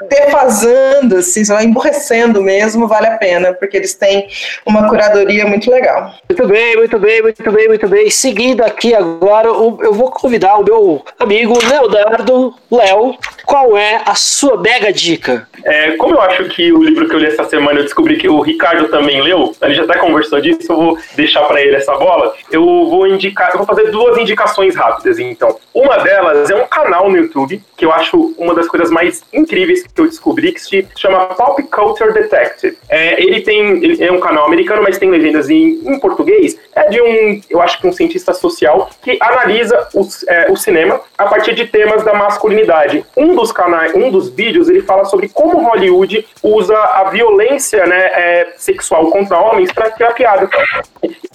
defasando, assim, só emborrecendo mesmo, vale a pena, porque eles têm uma curadoria muito legal. Muito bem, muito bem, muito bem, muito bem. Seguindo aqui agora, eu vou convidar o meu amigo Leonardo Léo. Qual é a sua mega dica? É, como eu acho que o livro que eu li essa semana eu descobri que o Ricardo também leu, ele já até conversou disso, eu vou deixar para ele essa bola. Eu vou indicar, eu vou fazer duas indicações rápidas, então. Uma delas é um canal no YouTube que eu acho uma das coisas mais incríveis que eu descobri que se chama Pop Culture Detective. É, ele tem, ele é um canal americano, mas tem legendas em, em, português. É de um, eu acho que um cientista social que analisa os, é, o cinema a partir de temas da masculinidade. Um dos canais, um dos vídeos, ele fala sobre como Hollywood usa a violência, né, é, sexual contra homens para criar piada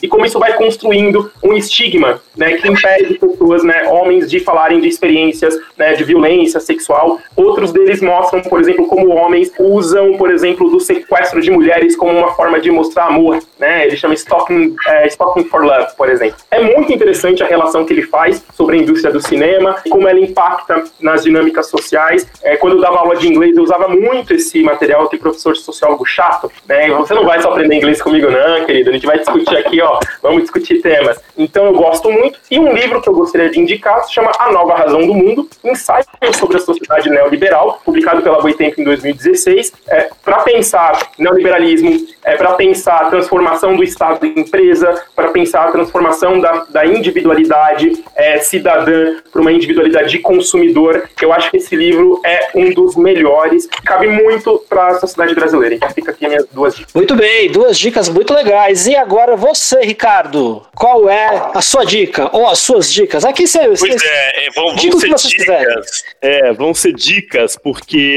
e como isso vai construindo um estigma, né, que impede pessoas, né, homens de falarem de experiências, né, de violência sexual. Outros deles mostram, por exemplo, como homens usam, por exemplo, do sequestro de mulheres como uma forma de mostrar amor, né? Ele chama Stalking, é, Stalking for Love, por exemplo. É muito interessante a relação que ele faz sobre a indústria do cinema, como ela impacta nas dinâmicas sociais. É, quando eu dava aula de inglês, eu usava muito esse material, que professor de sociólogo chato, né? Você não vai só aprender inglês comigo, não, querido. A gente vai discutir aqui, ó, vamos discutir temas. Então eu gosto muito. E um livro que eu gostaria de indicar se chama A Nova Razão do Mundo, ensaio sobre a sociedade neoliberal, publicado pela Boitempo em 2016, é, para pensar neoliberalismo, é, para pensar a transformação do Estado em empresa, para pensar a transformação da, da individualidade é, cidadã para uma individualidade de consumidor. Eu acho que esse livro é um dos melhores, cabe muito para a sociedade brasileira. Então fica aqui minhas duas dicas. Muito bem, duas dicas muito legais. E agora você, Ricardo, qual é a sua dica ou as suas dicas? Aqui você. Pois é, é vão, vão ser dicas. É, vão ser dicas, porque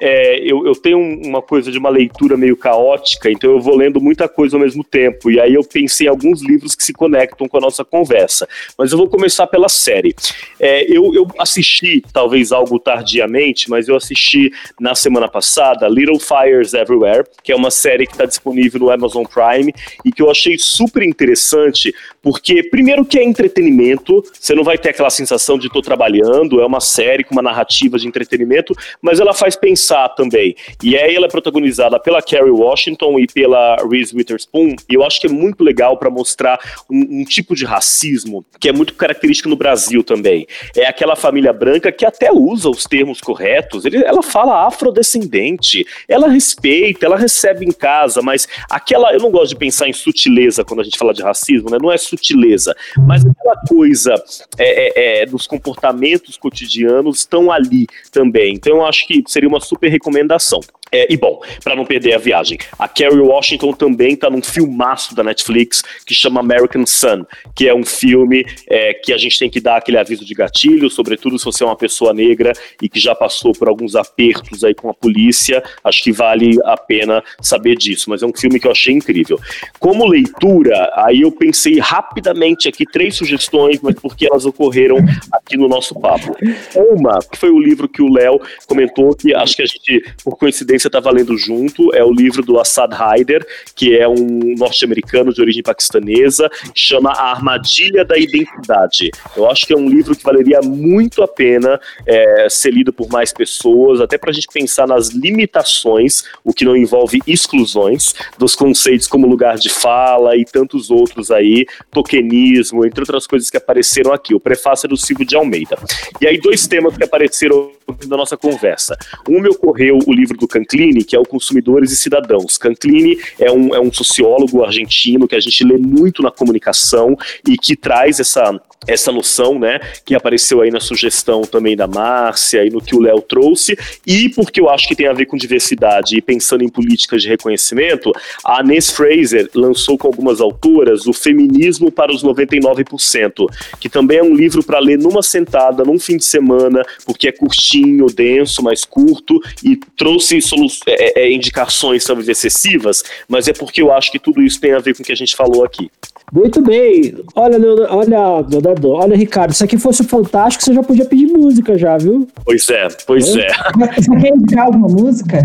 é, eu, eu, tenho uma coisa de uma leitura meio caótica, então eu vou lendo muita coisa ao mesmo tempo. E aí eu pensei em alguns livros que se conectam com a nossa conversa. Mas eu vou começar pela série. É, eu, eu, assisti, talvez algo tardiamente, mas eu assisti na semana passada Little Fires Everywhere, que é uma série que está disponível no Amazon Prime e que eu achei super interessante, porque, primeiro, que é entretenimento, você não vai ter aquela sensação de estou trabalhando, é uma série com uma narrativa de entretenimento, mas ela faz pensar pensar também. E aí ela é protagonizada pela Kerry Washington e pela Reese Witherspoon, e eu acho que é muito legal para mostrar um, um, tipo de racismo que é muito característico no Brasil também. É aquela família branca que até usa os termos corretos, ele, ela fala afrodescendente, ela respeita, ela recebe em casa, mas aquela, eu não gosto de pensar em sutileza quando a gente fala de racismo, né? Não é sutileza, mas aquela coisa é, é, é, dos comportamentos cotidianos estão ali também. Então eu acho que seria uma super super recomendação. É, e bom, para não perder a viagem, a Kerry Washington também está num filmaço da Netflix que chama American Sun, que é um filme é, que a gente tem que dar aquele aviso de gatilho, sobretudo se você é uma pessoa negra e que já passou por alguns apertos aí com a polícia, acho que vale a pena saber disso, mas é um filme que eu achei incrível. Como leitura, aí eu pensei rapidamente aqui três sugestões, mas porque elas ocorreram aqui no nosso papo. Uma, que foi o livro que o Léo comentou, que acho que a gente, por coincidência, você está valendo junto é o livro do Assad Haider, que é um norte-americano de origem paquistanesa, chama A Armadilha da Identidade. Eu acho que é um livro que valeria muito a pena é, ser lido por mais pessoas, até para a gente pensar nas limitações, o que não envolve exclusões, dos conceitos como lugar de fala e tantos outros aí, tokenismo, entre outras coisas que apareceram aqui. O prefácio é do Silvio de Almeida. E aí, dois temas que apareceram na nossa conversa. Um me ocorreu o livro do Canclini, que é o Consumidores e Cidadãos. Canclini é um, é um sociólogo argentino que a gente lê muito na comunicação e que traz essa essa noção, né, que apareceu aí na sugestão também da Márcia e no que o Léo trouxe, e porque eu acho que tem a ver com diversidade e pensando em políticas de reconhecimento, a Ness Fraser lançou com algumas autoras o Feminismo para os 99%, que também é um livro para ler numa sentada, num fim de semana, porque é curtinho, denso, mais curto, e trouxe é, é, indicações talvez excessivas, mas é porque eu acho que tudo isso tem a ver com o que a gente falou aqui. Muito bem. Olha, olha, Leonardo, olha, Ricardo, se aqui fosse fantástico, você já podia pedir música já, viu? Pois é, pois é. Você quer indicar alguma música?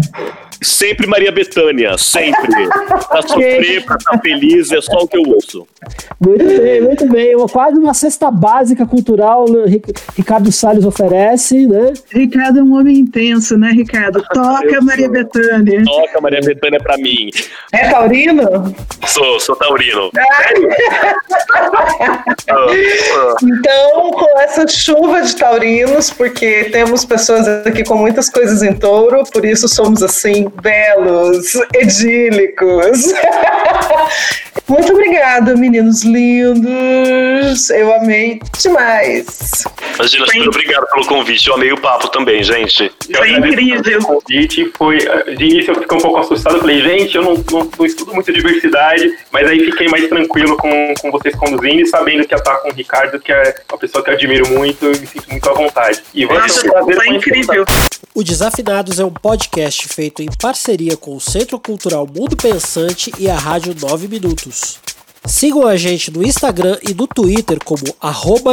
Sempre Maria Bethânia, sempre. pra sofrer, pra estar feliz, é só o que eu ouço. Muito bem, muito bem. Uma, quase uma cesta básica cultural, né? Ricardo Salles oferece, né? Ricardo é um homem intenso, né, Ricardo? Toca Maria Bethânia. Toca Maria Bethânia pra mim. É taurino? Sou, sou taurino. [LAUGHS] então, com essa chuva de taurinos, porque temos pessoas aqui com muitas coisas em touro, por isso somos assim, belos, edílicos. [LAUGHS] Muito obrigada, meninos lindos. Eu amei demais. Imagina, super obrigado pelo convite. Eu amei o papo também, gente. Foi incrível. O convite foi. De início eu fiquei um pouco assustado. Falei, gente, eu não, não, não, estudo muito diversidade, mas aí fiquei mais tranquilo com, com vocês conduzindo e sabendo que ia estar com o Ricardo, que é uma pessoa que eu admiro muito e me sinto muito à vontade. E vai ser um prazer foi incrível. O Desafinados é um podcast feito em parceria com o Centro Cultural Mundo Pensante e a Rádio 9 Minutos. Sigam a gente no Instagram e no Twitter como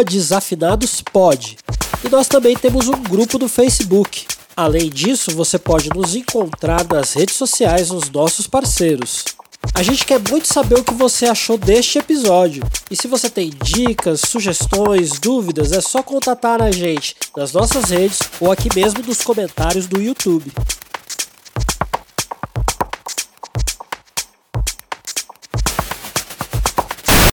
desafinadospod. E nós também temos um grupo no Facebook. Além disso, você pode nos encontrar nas redes sociais dos nossos parceiros. A gente quer muito saber o que você achou deste episódio. E se você tem dicas, sugestões, dúvidas, é só contatar a gente nas nossas redes ou aqui mesmo nos comentários do YouTube.